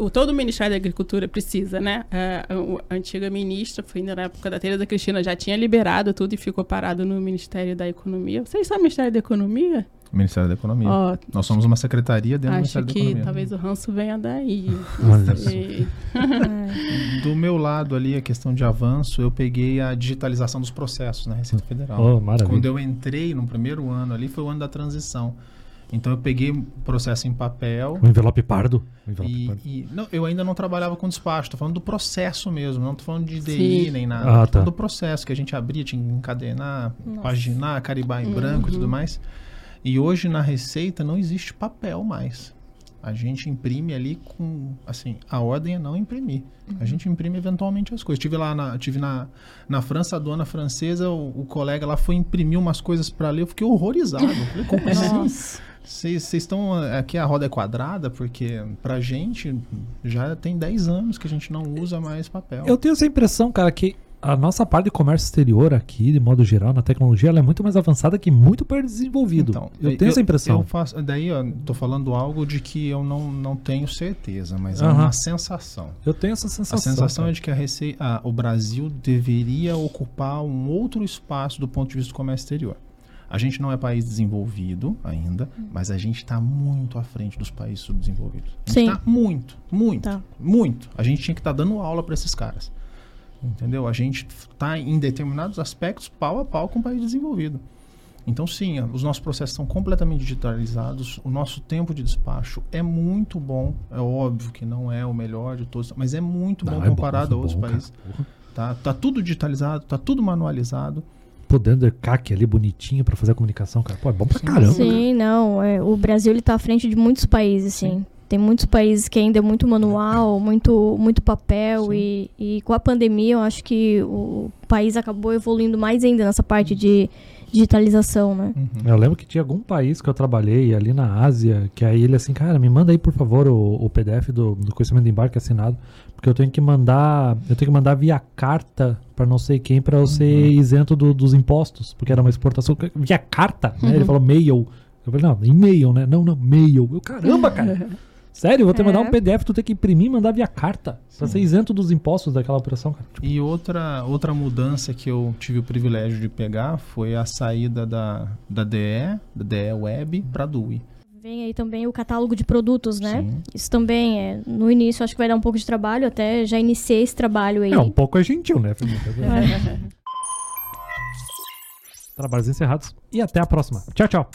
o, todo o Ministério da Agricultura precisa, né? É, o- a antiga ministra, foi ainda na época da Tereza Cristina, já tinha liberado tudo e ficou parado no Ministério da Economia. Vocês sabem o Ministério da Economia? Ministério da Economia. Ó, Nós somos uma secretaria dentro do acho Ministério da que Economia. talvez o ranço venha daí. Do meu lado ali, a questão de avanço, eu peguei a digitalização dos processos na Receita Federal. Oh, maravilha. Quando eu entrei no primeiro ano ali, foi o ano da transição. Então eu peguei o processo em papel. O envelope pardo. O envelope E, pardo. e- não, eu ainda não trabalhava com despacho, tô falando do processo mesmo, não tô falando de DI Sim. nem nada. Ah, tô tá. falando do processo que a gente abria, tinha que encadenar, paginar, caribar em branco e tudo mais. E hoje na receita não existe papel mais. A gente imprime ali com, assim, a ordem é não imprimir. A gente imprime eventualmente as coisas. Tive lá na, tive na, na França, a dona francesa, o, o colega lá foi imprimir umas coisas para ler, eu fiquei horrorizado. Eu falei, como assim? Vocês estão. Aqui a roda é quadrada, porque pra gente já tem 10 anos que a gente não usa mais papel. Eu tenho essa impressão, cara, que a nossa parte de comércio exterior aqui, de modo geral, na tecnologia, ela é muito mais avançada que muito mais desenvolvido. Então, eu tenho essa impressão. Eu faço, daí, ó, tô falando algo de que eu não, não tenho certeza, mas é uma sensação. Eu tenho essa sensação. A sensação cara. é de que a rece... ah, o Brasil deveria ocupar um outro espaço do ponto de vista do comércio exterior. A gente não é país desenvolvido ainda, mas a gente está muito à frente dos países subdesenvolvidos. A gente Sim. tá muito, muito, Tá. muito. A gente tinha que estar dando aula para esses caras. Entendeu? A gente está em determinados aspectos pau a pau com o país desenvolvido. Então, sim, os nossos processos estão completamente digitalizados. O nosso tempo de despacho é muito bom. É óbvio que não é o melhor de todos, mas é muito Não, bom é comparado bom, a outros bom, cara. países. Tá, tá tudo digitalizado, tá tudo manualizado. Podendo CAC ali bonitinho pra fazer a comunicação, cara. Pô, é bom pra caramba. Sim, não. é, o Brasil ele tá à frente de muitos países, sim. Tem muitos países que ainda é muito manual, muito, muito papel. E, e com a pandemia, eu acho que o país acabou evoluindo mais ainda nessa parte de digitalização, né? Eu lembro que tinha algum país que eu trabalhei ali na Ásia, que aí ele assim, cara, me manda aí por favor o, o PDF do, do conhecimento de embarque assinado, porque eu tenho que mandar, eu tenho que mandar via carta pra não sei quem pra eu ser isento do- dos impostos, porque era uma exportação via carta, né? Ele falou mail. Eu falei, não, e-mail, né? Não, não, mail. Eu, caramba, cara. Sério, eu vou ter que mandar um É. PDF, tu tem que imprimir e mandar via carta. Pra ser isento dos impostos daquela operação, cara. Tipo, E outra, outra mudança que eu tive o privilégio de pegar foi a saída da, da DE, da DE Web, para a DUI. Vem aí também o catálogo de produtos, né? Sim. Isso também é. No início acho que vai dar um pouco de trabalho, até já iniciei esse trabalho aí. é um pouco é gentil, né? Trabalhos encerrados. E até a próxima. Tchau, tchau.